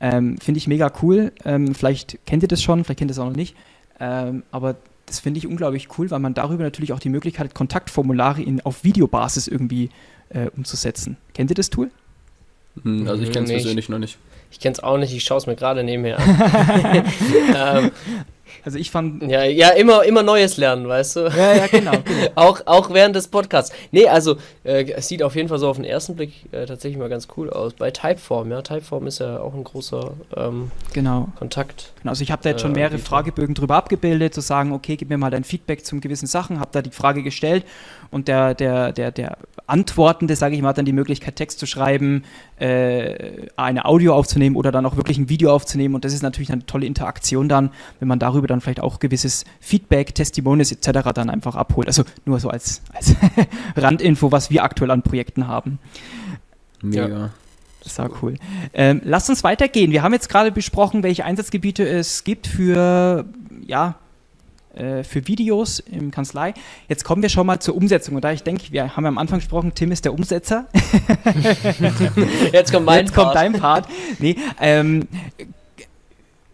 Ähm, finde ich mega cool. Ähm, vielleicht kennt ihr das schon, vielleicht kennt ihr es auch noch nicht. Ähm, aber das finde ich unglaublich cool, weil man darüber natürlich auch die Möglichkeit hat, Kontaktformulare in, auf Videobasis irgendwie äh, umzusetzen. Kennt ihr das Tool? Hm, also ich kenne es persönlich noch nicht. Ich kenne es auch nicht, ich schaue es mir gerade nebenher an. ähm, also ich fand. Ja, ja, immer, immer Neues lernen, weißt du? Ja, ja, genau. genau. auch, auch während des Podcasts. Nee, also äh, es sieht auf jeden Fall so auf den ersten Blick äh, tatsächlich mal ganz cool aus. Bei Typeform, ja, Typeform ist ja auch ein großer ähm, genau. Kontakt. Genau, also ich habe da jetzt schon äh, mehrere Fragebögen drüber abgebildet, zu sagen, okay, gib mir mal dein Feedback zu gewissen Sachen, habe da die Frage gestellt und der, der, der, der Antwortende, sage ich mal, hat dann die Möglichkeit, Text zu schreiben, äh, eine Audio aufzunehmen oder dann auch wirklich ein Video aufzunehmen. Und das ist natürlich eine tolle Interaktion dann, wenn man darüber dann vielleicht auch gewisses Feedback, Testimonials etc. dann einfach abholt. Also nur so als, als Randinfo, was wir aktuell an Projekten haben. Mega. Ja. Das war cool. Ähm, lasst uns weitergehen. Wir haben jetzt gerade besprochen, welche Einsatzgebiete es gibt für ja, äh, für Videos im Kanzlei. Jetzt kommen wir schon mal zur Umsetzung. Und da ich denke, wir haben ja am Anfang gesprochen, Tim ist der Umsetzer. jetzt kommt mein jetzt Part. kommt dein Part. Nee, ähm,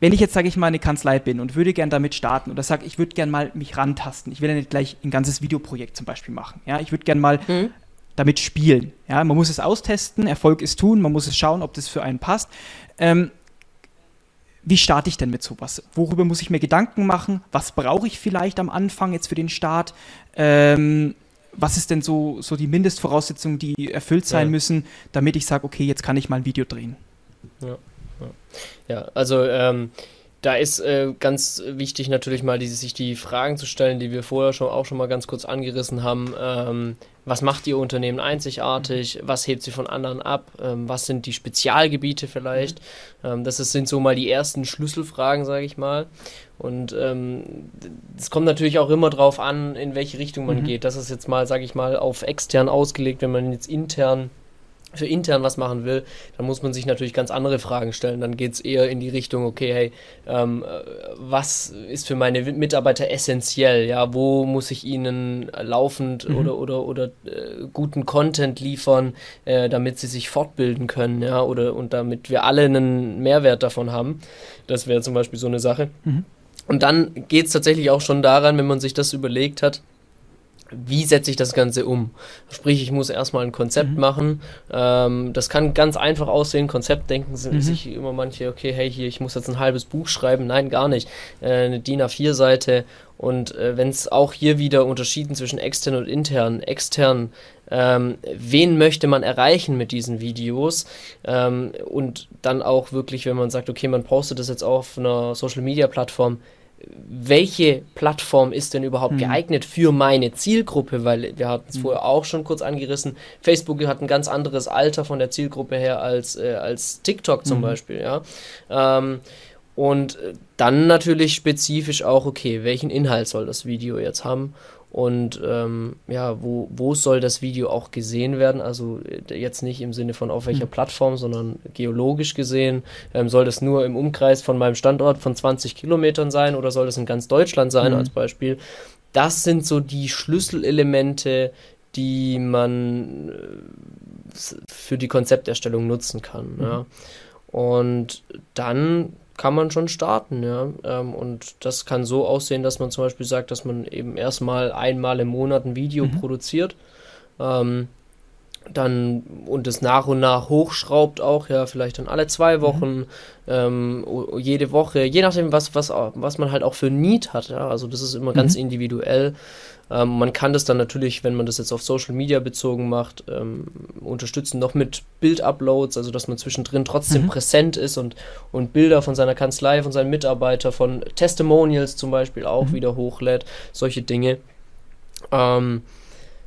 wenn ich jetzt, sage ich mal, eine Kanzlei bin und würde gern damit starten oder sage, ich würde gern mal mich rantasten, ich will ja nicht gleich ein ganzes Videoprojekt zum Beispiel machen. Ja, ich würde gern mal mhm. damit spielen. Ja, man muss es austesten, Erfolg ist tun, man muss es schauen, ob das für einen passt. Ähm, wie starte ich denn mit sowas? Worüber muss ich mir Gedanken machen? Was brauche ich vielleicht am Anfang jetzt für den Start? Ähm, was ist denn so, so die Mindestvoraussetzungen, die erfüllt sein ja. müssen, damit ich sage, okay, jetzt kann ich mal ein Video drehen? Ja, ja. also ähm, da ist äh, ganz wichtig natürlich mal, die, sich die Fragen zu stellen, die wir vorher schon auch schon mal ganz kurz angerissen haben. Ähm, was macht Ihr Unternehmen einzigartig? Was hebt Sie von anderen ab? Ähm, was sind die Spezialgebiete vielleicht? Ähm, das ist, sind so mal die ersten Schlüsselfragen, sage ich mal. Und es ähm, kommt natürlich auch immer darauf an, in welche Richtung man mhm. geht. Das ist jetzt mal, sage ich mal, auf extern ausgelegt, wenn man jetzt intern für intern was machen will, dann muss man sich natürlich ganz andere Fragen stellen. Dann geht es eher in die Richtung, okay, hey, ähm, was ist für meine Mitarbeiter essentiell? Ja, wo muss ich ihnen laufend mhm. oder oder oder äh, guten Content liefern, äh, damit sie sich fortbilden können, ja, oder und damit wir alle einen Mehrwert davon haben. Das wäre zum Beispiel so eine Sache. Mhm. Und dann geht es tatsächlich auch schon daran, wenn man sich das überlegt hat, wie setze ich das Ganze um? Sprich, ich muss erstmal ein Konzept mhm. machen. Ähm, das kann ganz einfach aussehen. Konzept denken mhm. sich immer manche, okay, hey, hier, ich muss jetzt ein halbes Buch schreiben. Nein, gar nicht. Äh, eine DIN A4-Seite. Und äh, wenn es auch hier wieder unterschieden zwischen extern und intern, extern, ähm, wen möchte man erreichen mit diesen Videos? Ähm, und dann auch wirklich, wenn man sagt, okay, man postet das jetzt auf einer Social-Media-Plattform, welche Plattform ist denn überhaupt mhm. geeignet für meine Zielgruppe? Weil wir hatten es mhm. vorher auch schon kurz angerissen. Facebook hat ein ganz anderes Alter von der Zielgruppe her als, äh, als TikTok zum mhm. Beispiel, ja. Ähm, und dann natürlich spezifisch auch, okay, welchen Inhalt soll das Video jetzt haben? Und ähm, ja, wo, wo soll das Video auch gesehen werden? Also äh, jetzt nicht im Sinne von auf welcher mhm. Plattform, sondern geologisch gesehen. Ähm, soll das nur im Umkreis von meinem Standort von 20 Kilometern sein oder soll das in ganz Deutschland sein mhm. als Beispiel? Das sind so die Schlüsselelemente, die man äh, für die Konzepterstellung nutzen kann. Mhm. Ja. Und dann kann man schon starten, ja. Ähm, und das kann so aussehen, dass man zum Beispiel sagt, dass man eben erstmal einmal im Monat ein Video mhm. produziert. Ähm, dann und es nach und nach hochschraubt auch, ja, vielleicht dann alle zwei mhm. Wochen, mhm. ähm, jede Woche, je nachdem, was, was, was man halt auch für Need hat, ja. Also das ist immer mhm. ganz individuell. Ähm, man kann das dann natürlich, wenn man das jetzt auf Social Media bezogen macht, ähm, unterstützen noch mit Bild-Uploads, also dass man zwischendrin trotzdem mhm. präsent ist und, und Bilder von seiner Kanzlei, von seinen Mitarbeitern, von Testimonials zum Beispiel auch mhm. wieder hochlädt, solche Dinge. Ähm,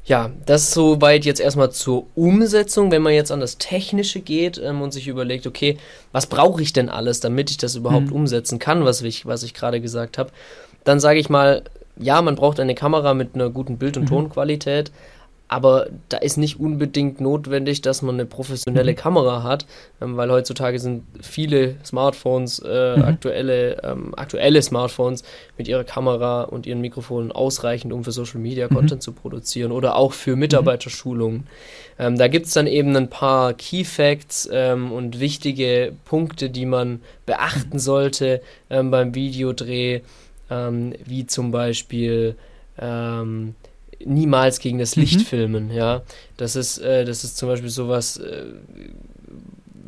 ja, das soweit jetzt erstmal zur Umsetzung. Wenn man jetzt an das Technische geht ähm, und sich überlegt, okay, was brauche ich denn alles, damit ich das überhaupt mhm. umsetzen kann, was ich, was ich gerade gesagt habe, dann sage ich mal, ja, man braucht eine Kamera mit einer guten Bild- und mhm. Tonqualität, aber da ist nicht unbedingt notwendig, dass man eine professionelle mhm. Kamera hat, ähm, weil heutzutage sind viele Smartphones, äh, mhm. aktuelle, ähm, aktuelle Smartphones mit ihrer Kamera und ihren Mikrofonen ausreichend, um für Social Media mhm. Content zu produzieren oder auch für Mitarbeiterschulungen. Ähm, da gibt es dann eben ein paar Key Facts ähm, und wichtige Punkte, die man beachten sollte ähm, beim Videodreh ähm, wie zum Beispiel ähm, niemals gegen das Licht mhm. filmen, ja. Das ist, äh, das ist zum Beispiel sowas, äh,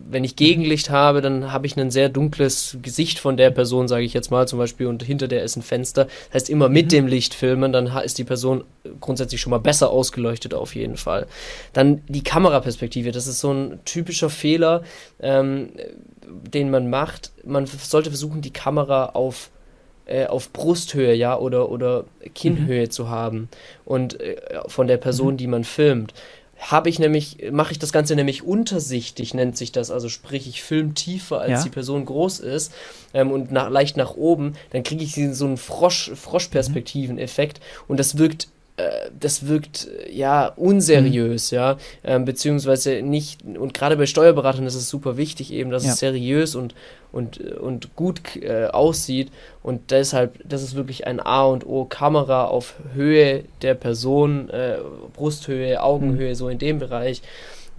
wenn ich Gegenlicht habe, dann habe ich ein sehr dunkles Gesicht von der Person, sage ich jetzt mal zum Beispiel, und hinter der ist ein Fenster. Das heißt, immer mit mhm. dem Licht filmen, dann ist die Person grundsätzlich schon mal besser ausgeleuchtet auf jeden Fall. Dann die Kameraperspektive, das ist so ein typischer Fehler, ähm, den man macht. Man sollte versuchen, die Kamera auf äh, auf Brusthöhe, ja, oder, oder Kinnhöhe mhm. zu haben und äh, von der Person, mhm. die man filmt. Habe ich nämlich, mache ich das Ganze nämlich untersichtig, nennt sich das. Also sprich, ich filme tiefer, als ja. die Person groß ist ähm, und nach, leicht nach oben, dann kriege ich so einen Frosch, Froschperspektiven-Effekt und das wirkt das wirkt ja unseriös, mhm. ja, ähm, beziehungsweise nicht, und gerade bei Steuerberatern ist es super wichtig eben, dass ja. es seriös und, und, und gut äh, aussieht und deshalb, das ist wirklich ein A und O, Kamera auf Höhe der Person, äh, Brusthöhe, Augenhöhe, mhm. so in dem Bereich,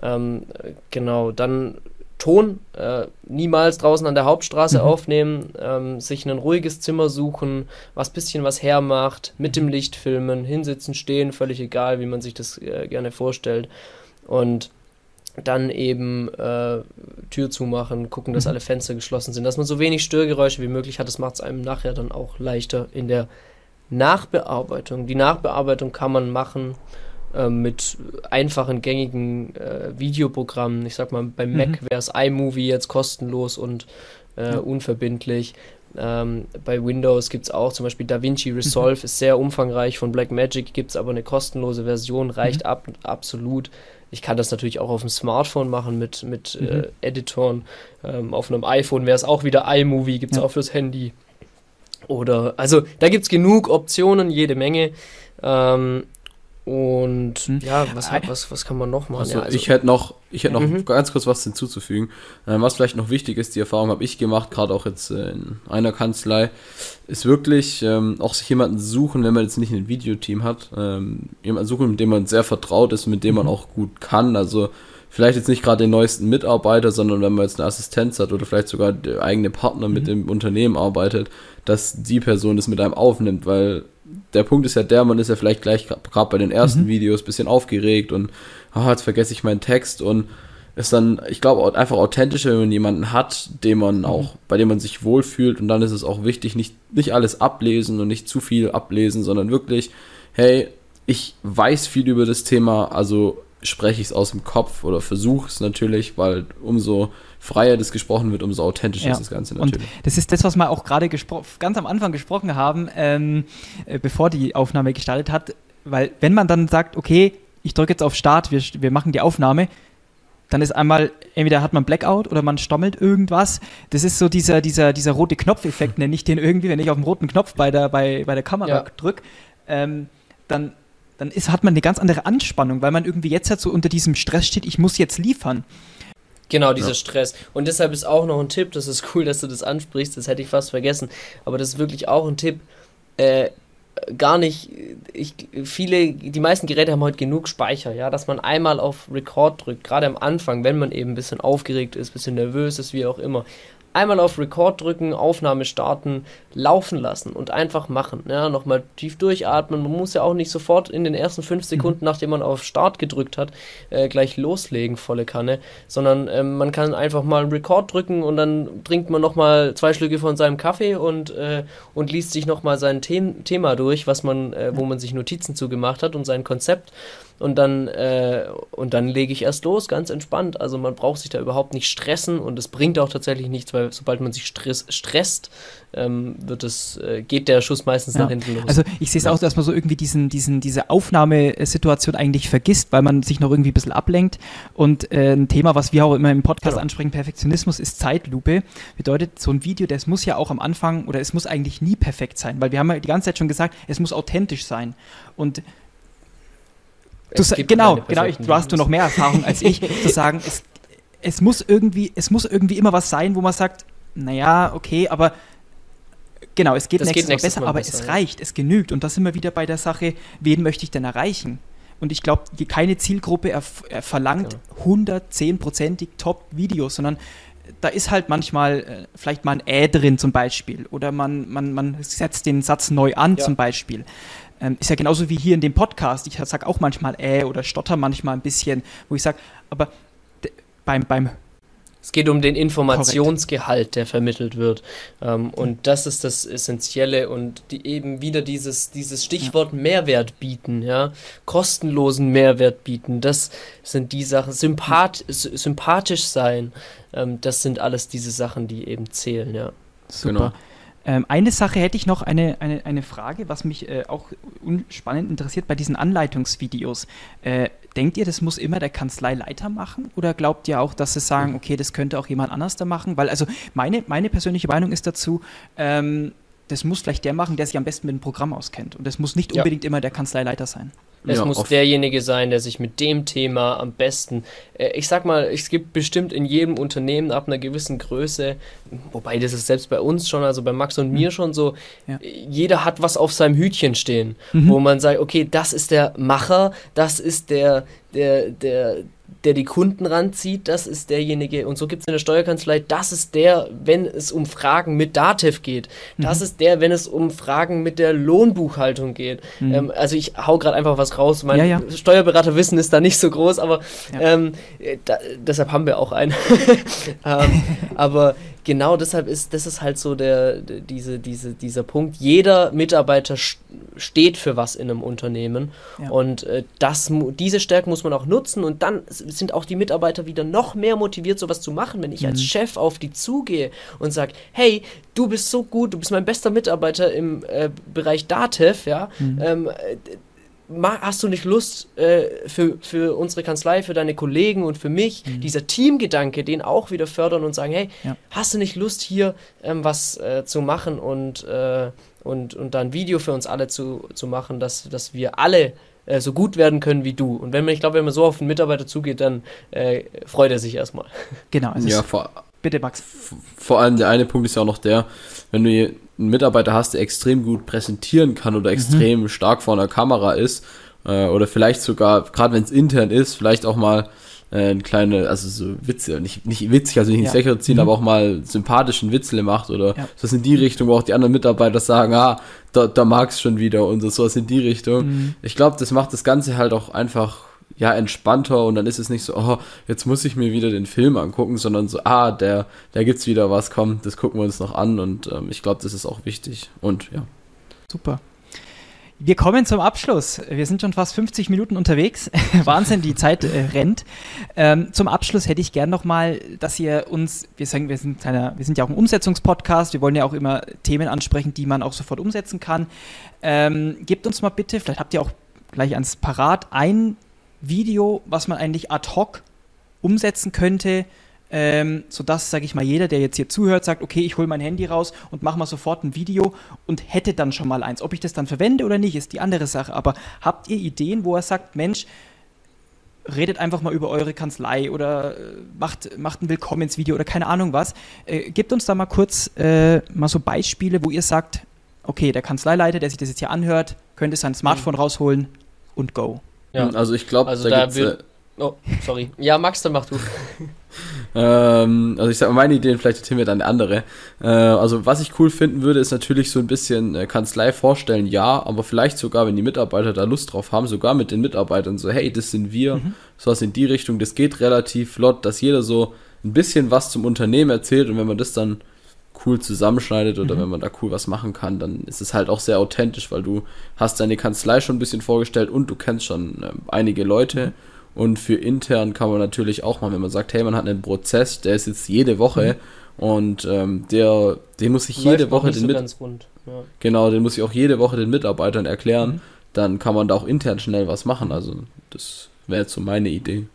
ähm, genau, dann Ton äh, niemals draußen an der Hauptstraße mhm. aufnehmen, ähm, sich ein ruhiges Zimmer suchen, was bisschen was hermacht, mit dem Licht filmen, hinsitzen, stehen, völlig egal, wie man sich das äh, gerne vorstellt. Und dann eben äh, Tür zumachen, gucken, dass mhm. alle Fenster geschlossen sind, dass man so wenig Störgeräusche wie möglich hat. Das macht es einem nachher dann auch leichter in der Nachbearbeitung. Die Nachbearbeitung kann man machen mit einfachen, gängigen äh, Videoprogrammen. Ich sag mal, beim mhm. Mac wäre es iMovie jetzt kostenlos und äh, ja. unverbindlich. Ähm, bei Windows gibt es auch zum Beispiel DaVinci Resolve, mhm. ist sehr umfangreich. Von Blackmagic gibt es aber eine kostenlose Version, reicht mhm. ab, absolut. Ich kann das natürlich auch auf dem Smartphone machen mit, mit äh, mhm. Editoren. Ähm, auf einem iPhone wäre es auch wieder iMovie, gibt es ja. auch fürs Handy. Oder, also da gibt es genug Optionen, jede Menge. Ähm, und hm. ja, was, was, was kann man noch machen? Also, ja, also ich hätte noch, ich hätte noch mhm. ganz kurz was hinzuzufügen. Ähm, was vielleicht noch wichtig ist, die Erfahrung habe ich gemacht, gerade auch jetzt äh, in einer Kanzlei, ist wirklich ähm, auch sich jemanden suchen, wenn man jetzt nicht ein Videoteam hat, ähm, jemanden suchen, mit dem man sehr vertraut ist, mit dem mhm. man auch gut kann. Also vielleicht jetzt nicht gerade den neuesten Mitarbeiter, sondern wenn man jetzt eine Assistenz hat oder vielleicht sogar der eigene Partner mhm. mit dem Unternehmen arbeitet, dass die Person das mit einem aufnimmt, weil der Punkt ist ja der, man ist ja vielleicht gleich gerade bei den ersten mhm. Videos bisschen aufgeregt und ah, jetzt vergesse ich meinen Text und ist dann, ich glaube, einfach authentischer, wenn man jemanden hat, den man mhm. auch, bei dem man sich wohlfühlt und dann ist es auch wichtig, nicht, nicht alles ablesen und nicht zu viel ablesen, sondern wirklich, hey, ich weiß viel über das Thema, also spreche ich es aus dem Kopf oder versuche es natürlich, weil umso freier das gesprochen wird, umso authentischer ja. ist das Ganze natürlich. Und das ist das, was wir auch gerade ganz am Anfang gesprochen haben, ähm, äh, bevor die Aufnahme gestartet hat, weil wenn man dann sagt, okay, ich drücke jetzt auf Start, wir, wir machen die Aufnahme, dann ist einmal, entweder hat man Blackout oder man stommelt irgendwas. Das ist so dieser, dieser, dieser rote Knopfeffekt, nenne ich den irgendwie, wenn ich auf den roten Knopf bei der, bei, bei der Kamera ja. drücke. Ähm, dann, dann ist, hat man eine ganz andere Anspannung, weil man irgendwie jetzt halt so unter diesem Stress steht, ich muss jetzt liefern. Genau, dieser ja. Stress. Und deshalb ist auch noch ein Tipp, das ist cool, dass du das ansprichst, das hätte ich fast vergessen, aber das ist wirklich auch ein Tipp, äh, gar nicht, ich, viele, die meisten Geräte haben heute genug Speicher, ja, dass man einmal auf Record drückt, gerade am Anfang, wenn man eben ein bisschen aufgeregt ist, ein bisschen nervös ist, wie auch immer, einmal auf Record drücken, Aufnahme starten, laufen lassen und einfach machen. Ja, nochmal tief durchatmen. Man muss ja auch nicht sofort in den ersten fünf mhm. Sekunden, nachdem man auf Start gedrückt hat, äh, gleich loslegen, volle Kanne, sondern ähm, man kann einfach mal Record drücken und dann trinkt man nochmal zwei Schlücke von seinem Kaffee und, äh, und liest sich nochmal sein The Thema durch, was man, äh, wo man sich Notizen zugemacht hat und sein Konzept und dann, äh, und dann lege ich erst los, ganz entspannt. Also man braucht sich da überhaupt nicht stressen und es bringt auch tatsächlich nichts, weil sobald man sich stress, stresst, ähm, wird es, äh, geht der Schuss meistens ja. nach hinten los. Also ich sehe es ja. auch, dass man so irgendwie diesen, diesen, diese Aufnahmesituation eigentlich vergisst, weil man sich noch irgendwie ein bisschen ablenkt. Und äh, ein Thema, was wir auch immer im Podcast genau. ansprechen, Perfektionismus ist Zeitlupe. Bedeutet, so ein Video, das muss ja auch am Anfang oder es muss eigentlich nie perfekt sein, weil wir haben ja die ganze Zeit schon gesagt, es muss authentisch sein. Und Du, genau, genau, ich, du hast du noch mehr Erfahrung als ich, zu sagen, es, es muss irgendwie, es muss irgendwie immer was sein, wo man sagt, naja, okay, aber genau, es geht, nächstes, geht nächstes, Mal besser, Mal aber besser, es ja. reicht, es genügt. Und da sind wir wieder bei der Sache, wen möchte ich denn erreichen? Und ich glaube, keine Zielgruppe er verlangt genau. Top-Videos, sondern da ist halt manchmal äh, vielleicht mal ein Ä drin zum Beispiel oder man, man, man setzt den Satz neu an ja. zum Beispiel. Ähm, ist ja genauso wie hier in dem Podcast. Ich sage auch manchmal äh oder stotter manchmal ein bisschen, wo ich sage, aber beim, beim es geht um den Informationsgehalt, Korrekt. der vermittelt wird. Ähm, und das ist das Essentielle und die eben wieder dieses, dieses Stichwort ja. Mehrwert bieten, ja, kostenlosen Mehrwert bieten. Das sind die Sachen, Sympath sympathisch sein. Ähm, das sind alles diese Sachen, die eben zählen, ja. Super. Genau. Ähm, eine Sache hätte ich noch, eine, eine, eine Frage, was mich äh, auch spannend interessiert bei diesen Anleitungsvideos. Äh, denkt ihr, das muss immer der Kanzleileiter machen? Oder glaubt ihr auch, dass sie sagen, okay, das könnte auch jemand anders da machen? Weil, also meine, meine persönliche Meinung ist dazu, ähm, das muss vielleicht der machen, der sich am besten mit dem Programm auskennt. Und das muss nicht ja. unbedingt immer der Kanzleileiter sein. Es ja, muss derjenige sein, der sich mit dem Thema am besten, äh, ich sag mal, es gibt bestimmt in jedem Unternehmen ab einer gewissen Größe, wobei das ist selbst bei uns schon, also bei Max und mhm. mir schon so, ja. jeder hat was auf seinem Hütchen stehen, mhm. wo man sagt, okay, das ist der Macher, das ist der, der, der, der die Kunden ranzieht, das ist derjenige, und so gibt es in der Steuerkanzlei, das ist der, wenn es um Fragen mit Datev geht. Das mhm. ist der, wenn es um Fragen mit der Lohnbuchhaltung geht. Mhm. Ähm, also ich hau gerade einfach was raus. Mein ja, ja. Steuerberaterwissen ist da nicht so groß, aber ja. ähm, da, deshalb haben wir auch einen. ähm, aber genau deshalb ist, das ist halt so der, diese, diese, dieser Punkt. Jeder Mitarbeiter steht für was in einem Unternehmen. Ja. Und äh, das, diese Stärke muss man auch nutzen. Und dann sind auch die Mitarbeiter wieder noch mehr motiviert, sowas zu machen. Wenn ich mhm. als Chef auf die zugehe und sage, hey, du bist so gut, du bist mein bester Mitarbeiter im äh, Bereich Datev, ja. Mhm. Ähm, hast du nicht Lust äh, für, für unsere Kanzlei, für deine Kollegen und für mich, mhm. dieser Teamgedanke, den auch wieder fördern und sagen, hey, ja. hast du nicht Lust hier ähm, was äh, zu machen und, äh, und, und dann ein Video für uns alle zu, zu machen, dass, dass wir alle äh, so gut werden können wie du. Und wenn man, ich glaube, wenn man so auf einen Mitarbeiter zugeht, dann äh, freut er sich erstmal. Genau. ja, vor, bitte Max. Vor allem der eine Punkt ist ja auch noch der, wenn du einen Mitarbeiter hast, der extrem gut präsentieren kann oder mhm. extrem mhm. stark vor einer Kamera ist, äh, oder vielleicht sogar, gerade wenn es intern ist, vielleicht auch mal äh, eine kleine, also so Witze, nicht, nicht witzig, also nicht ins ja. Lächeln ziehen, mhm. aber auch mal sympathischen Witzle macht oder ja. sowas in die Richtung, wo auch die anderen Mitarbeiter sagen, ah, da, da mag's schon wieder und so, sowas in die Richtung. Mhm. Ich glaube, das macht das Ganze halt auch einfach ja, entspannter und dann ist es nicht so, oh, jetzt muss ich mir wieder den Film angucken, sondern so, ah, der, da gibt's wieder was, komm, das gucken wir uns noch an und ähm, ich glaube, das ist auch wichtig und ja. Super. Wir kommen zum Abschluss. Wir sind schon fast 50 Minuten unterwegs. Wahnsinn, die Zeit äh, rennt. Ähm, zum Abschluss hätte ich gern nochmal, dass ihr uns, wir sagen, wir sind, kleiner, wir sind ja auch ein Umsetzungspodcast, wir wollen ja auch immer Themen ansprechen, die man auch sofort umsetzen kann. Ähm, gebt uns mal bitte, vielleicht habt ihr auch gleich ans Parat, ein Video, was man eigentlich ad hoc umsetzen könnte, ähm, sodass, sage ich mal, jeder, der jetzt hier zuhört, sagt, okay, ich hole mein Handy raus und mache mal sofort ein Video und hätte dann schon mal eins. Ob ich das dann verwende oder nicht, ist die andere Sache. Aber habt ihr Ideen, wo er sagt, Mensch, redet einfach mal über eure Kanzlei oder äh, macht, macht ein Willkommensvideo oder keine Ahnung was. Äh, gebt uns da mal kurz äh, mal so Beispiele, wo ihr sagt, okay, der Kanzleileiter, der sich das jetzt hier anhört, könnte sein Smartphone rausholen und go. Ja, also ich glaube, also da, da wird, Oh, sorry. Ja, Max, dann mach du. ähm, also ich sag mal, meine Ideen, vielleicht erzählen wir dann eine andere. Äh, also was ich cool finden würde, ist natürlich so ein bisschen äh, Kanzlei vorstellen, ja, aber vielleicht sogar, wenn die Mitarbeiter da Lust drauf haben, sogar mit den Mitarbeitern so, hey, das sind wir, mhm. sowas in die Richtung, das geht relativ flott, dass jeder so ein bisschen was zum Unternehmen erzählt und wenn man das dann cool zusammenschneidet oder mhm. wenn man da cool was machen kann, dann ist es halt auch sehr authentisch, weil du hast deine Kanzlei schon ein bisschen vorgestellt und du kennst schon äh, einige Leute. Mhm und für intern kann man natürlich auch mal, wenn man sagt, hey, man hat einen Prozess, der ist jetzt jede Woche mhm. und ähm, der, den muss ich jede Woche den so Mit ja. Genau, den muss ich auch jede Woche den Mitarbeitern erklären. Mhm. Dann kann man da auch intern schnell was machen. Also das wäre jetzt so meine Idee.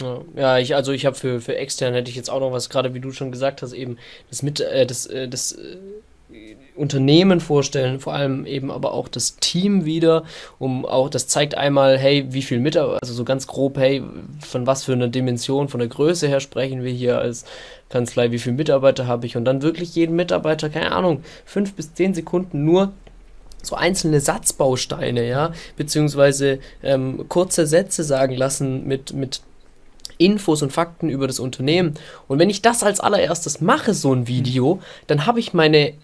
Ja, ja ich, also ich habe für, für extern hätte ich jetzt auch noch was, gerade wie du schon gesagt hast, eben das mit, äh, das, äh, das äh, Unternehmen vorstellen, vor allem eben aber auch das Team wieder, um auch, das zeigt einmal, hey, wie viel Mitarbeiter, also so ganz grob, hey, von was für einer Dimension, von der Größe her sprechen wir hier als Kanzlei, wie viele Mitarbeiter habe ich? Und dann wirklich jeden Mitarbeiter, keine Ahnung, fünf bis zehn Sekunden nur so einzelne Satzbausteine, ja, beziehungsweise ähm, kurze Sätze sagen lassen mit, mit Infos und Fakten über das Unternehmen. Und wenn ich das als allererstes mache, so ein Video, dann habe ich meine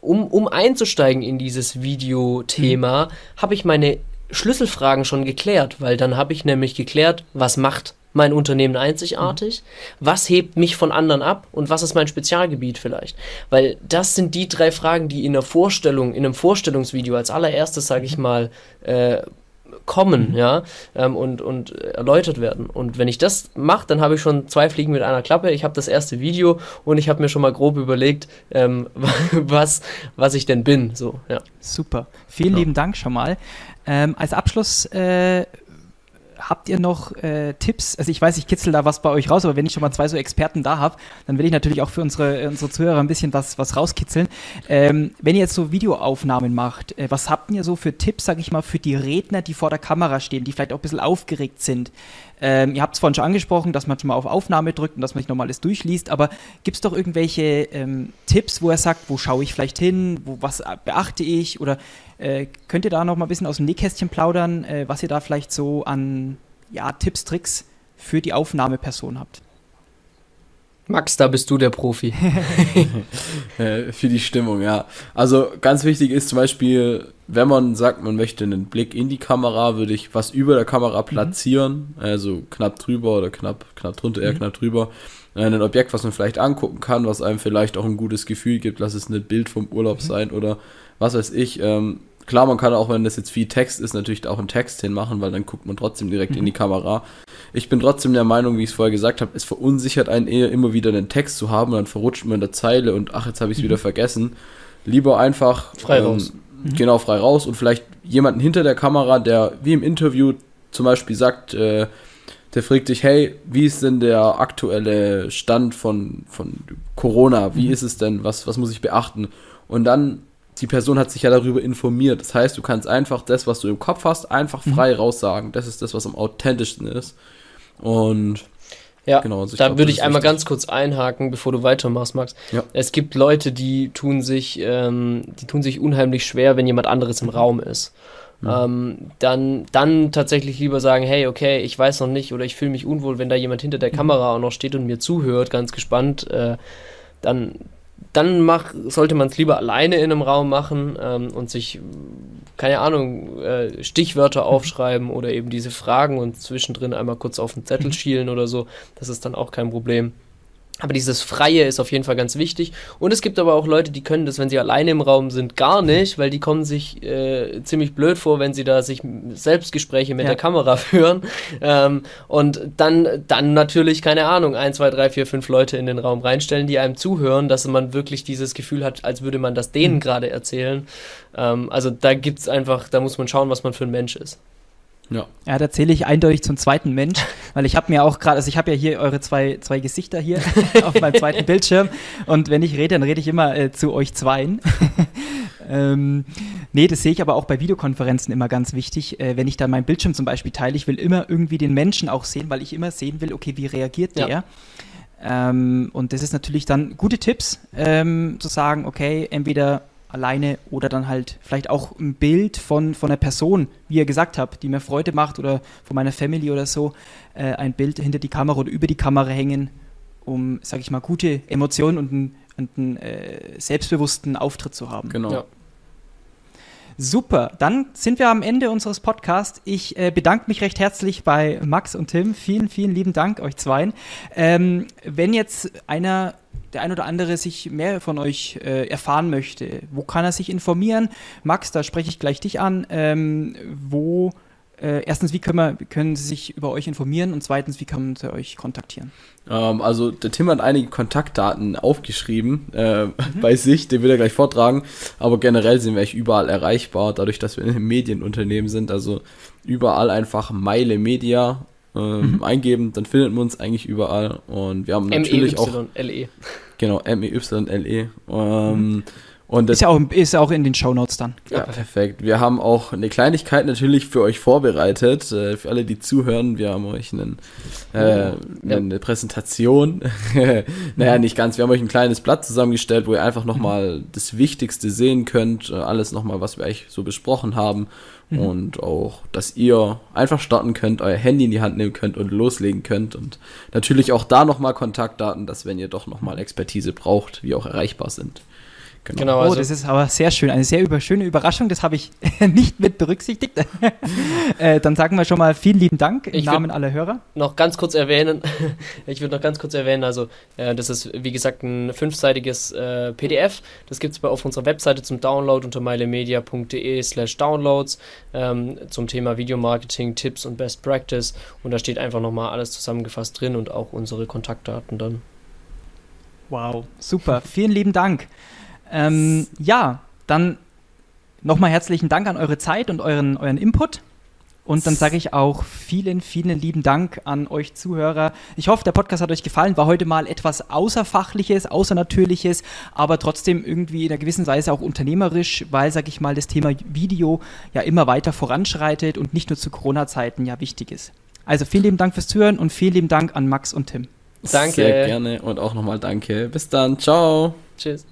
um, um einzusteigen in dieses Videothema, mhm. habe ich meine Schlüsselfragen schon geklärt, weil dann habe ich nämlich geklärt, was macht mein Unternehmen einzigartig, mhm. was hebt mich von anderen ab und was ist mein Spezialgebiet vielleicht. Weil das sind die drei Fragen, die in der Vorstellung, in einem Vorstellungsvideo als allererstes, sage ich mal, äh, kommen, mhm. ja, ähm, und, und erläutert werden. Und wenn ich das mache, dann habe ich schon zwei Fliegen mit einer Klappe. Ich habe das erste Video und ich habe mir schon mal grob überlegt, ähm, was, was ich denn bin. So, ja. Super. Vielen ja. lieben Dank schon mal. Ähm, als Abschluss äh, habt ihr noch äh, Tipps? Also ich weiß, ich kitzel da was bei euch raus, aber wenn ich schon mal zwei so Experten da habe, dann will ich natürlich auch für unsere, unsere Zuhörer ein bisschen was, was rauskitzeln. Ähm, wenn ihr jetzt so Videoaufnahmen macht, äh, was habt ihr so für Tipps, sag ich mal, für die Redner, die vor der Kamera stehen, die vielleicht auch ein bisschen aufgeregt sind? Ähm, ihr habt es vorhin schon angesprochen, dass man schon mal auf Aufnahme drückt und dass man nicht nochmal alles durchliest, aber gibt es doch irgendwelche ähm, Tipps, wo er sagt, wo schaue ich vielleicht hin, wo, was beachte ich oder äh, könnt ihr da noch mal ein bisschen aus dem Nähkästchen plaudern, äh, was ihr da vielleicht so an ja, Tipps, Tricks für die Aufnahmeperson habt? Max, da bist du der Profi. Äh, für die Stimmung, ja. Also ganz wichtig ist zum Beispiel, wenn man sagt, man möchte einen Blick in die Kamera, würde ich was über der Kamera mhm. platzieren, mhm. also knapp drüber oder knapp, knapp drunter, eher mhm. knapp drüber. Äh, ein Objekt, was man vielleicht angucken kann, was einem vielleicht auch ein gutes Gefühl gibt, lass es ein Bild vom Urlaub mhm. sein oder was weiß ich. Ähm, klar, man kann auch, wenn das jetzt viel Text ist, natürlich auch einen Text hinmachen, weil dann guckt man trotzdem direkt mhm. in die Kamera. Ich bin trotzdem der Meinung, wie ich es vorher gesagt habe, es verunsichert einen eher immer wieder einen Text zu haben und dann verrutscht man in der Zeile und ach, jetzt habe ich es mhm. wieder vergessen. Lieber einfach frei ähm, raus. Mhm. Genau, frei raus und vielleicht jemanden hinter der Kamera, der wie im Interview zum Beispiel sagt, äh, der fragt dich, hey, wie ist denn der aktuelle Stand von, von Corona? Wie mhm. ist es denn? Was, was muss ich beachten? Und dann die Person hat sich ja darüber informiert. Das heißt, du kannst einfach das, was du im Kopf hast, einfach mhm. frei mhm. raussagen. Das ist das, was am authentischsten ist. Und ja, genau, also da glaub, würde ich einmal wichtig. ganz kurz einhaken, bevor du weitermachst, Max. Ja. Es gibt Leute, die tun sich, ähm, die tun sich unheimlich schwer, wenn jemand anderes im Raum ist. Mhm. Ähm, dann, dann tatsächlich lieber sagen, hey, okay, ich weiß noch nicht oder ich fühle mich unwohl, wenn da jemand hinter der mhm. Kamera auch noch steht und mir zuhört, ganz gespannt, äh, dann, dann mach, sollte man es lieber alleine in einem Raum machen ähm, und sich, keine Ahnung, äh, Stichwörter aufschreiben oder eben diese Fragen und zwischendrin einmal kurz auf den Zettel mhm. schielen oder so. Das ist dann auch kein Problem. Aber dieses Freie ist auf jeden Fall ganz wichtig. Und es gibt aber auch Leute, die können das, wenn sie alleine im Raum sind, gar nicht, weil die kommen sich äh, ziemlich blöd vor, wenn sie da sich Selbstgespräche mit ja. der Kamera führen. Ähm, und dann, dann natürlich, keine Ahnung, ein, zwei, drei, vier, fünf Leute in den Raum reinstellen, die einem zuhören, dass man wirklich dieses Gefühl hat, als würde man das denen mhm. gerade erzählen. Ähm, also da gibt es einfach, da muss man schauen, was man für ein Mensch ist. Ja. Ja, da zähle ich eindeutig zum zweiten Mensch, weil ich habe mir auch gerade, also ich habe ja hier eure zwei, zwei Gesichter hier auf meinem zweiten Bildschirm und wenn ich rede, dann rede ich immer äh, zu euch zweien. ähm, nee, das sehe ich aber auch bei Videokonferenzen immer ganz wichtig. Äh, wenn ich da meinen Bildschirm zum Beispiel teile, ich will immer irgendwie den Menschen auch sehen, weil ich immer sehen will, okay, wie reagiert der? Ja. Ähm, und das ist natürlich dann gute Tipps, ähm, zu sagen, okay, entweder alleine oder dann halt vielleicht auch ein Bild von, von einer Person, wie ihr gesagt habt, die mir Freude macht oder von meiner Family oder so, äh, ein Bild hinter die Kamera oder über die Kamera hängen, um, sag ich mal, gute Emotionen und einen, und einen äh, selbstbewussten Auftritt zu haben. Genau. Ja. Super, dann sind wir am Ende unseres Podcasts. Ich äh, bedanke mich recht herzlich bei Max und Tim. Vielen, vielen lieben Dank euch zweien. Ähm, wenn jetzt einer der ein oder andere sich mehr von euch äh, erfahren möchte, wo kann er sich informieren? Max, da spreche ich gleich dich an. Ähm, wo, äh, erstens, wie können, wir, können Sie sich über euch informieren? Und zweitens, wie kann man euch kontaktieren? Ähm, also, der Tim hat einige Kontaktdaten aufgeschrieben äh, mhm. bei sich, den will er gleich vortragen. Aber generell sind wir eigentlich überall erreichbar, dadurch, dass wir in einem Medienunternehmen sind. Also, überall einfach Meile Media ähm, mhm. eingeben, dann findet man uns eigentlich überall. Und wir haben natürlich auch. M-E-Y-L-E. Genau, M-E-Y-L-E. Ähm, mhm. Und ist ja auch, ist auch in den Shownotes dann. Ja, perfekt. Wir haben auch eine Kleinigkeit natürlich für euch vorbereitet. Äh, für alle, die zuhören, wir haben euch einen, äh, ja. eine Präsentation. naja, nicht ganz. Wir haben euch ein kleines Blatt zusammengestellt, wo ihr einfach nochmal das Wichtigste sehen könnt. Äh, alles nochmal, was wir eigentlich so besprochen haben. Mhm. Und auch, dass ihr einfach starten könnt, euer Handy in die Hand nehmen könnt und loslegen könnt. Und natürlich auch da nochmal Kontaktdaten, dass wenn ihr doch nochmal Expertise braucht, wir auch erreichbar sind. Genau. genau oh, also das ist aber sehr schön. Eine sehr über, schöne Überraschung. Das habe ich nicht mit berücksichtigt. äh, dann sagen wir schon mal vielen lieben Dank im ich Namen aller Hörer. Noch ganz kurz erwähnen. ich würde noch ganz kurz erwähnen. Also, äh, das ist wie gesagt ein fünfseitiges äh, PDF. Das gibt es auf unserer Webseite zum Download unter mailemedia.de/slash downloads ähm, zum Thema Videomarketing, Tipps und Best Practice. Und da steht einfach nochmal alles zusammengefasst drin und auch unsere Kontaktdaten dann. Wow, super. Vielen lieben Dank. Ähm, ja, dann nochmal herzlichen Dank an eure Zeit und euren, euren Input. Und dann sage ich auch vielen, vielen lieben Dank an euch Zuhörer. Ich hoffe, der Podcast hat euch gefallen. War heute mal etwas Außerfachliches, Außernatürliches, aber trotzdem irgendwie in einer gewissen Weise auch unternehmerisch, weil, sage ich mal, das Thema Video ja immer weiter voranschreitet und nicht nur zu Corona-Zeiten ja wichtig ist. Also vielen lieben Dank fürs Zuhören und vielen lieben Dank an Max und Tim. Danke. Sehr gerne und auch nochmal danke. Bis dann. Ciao. Tschüss.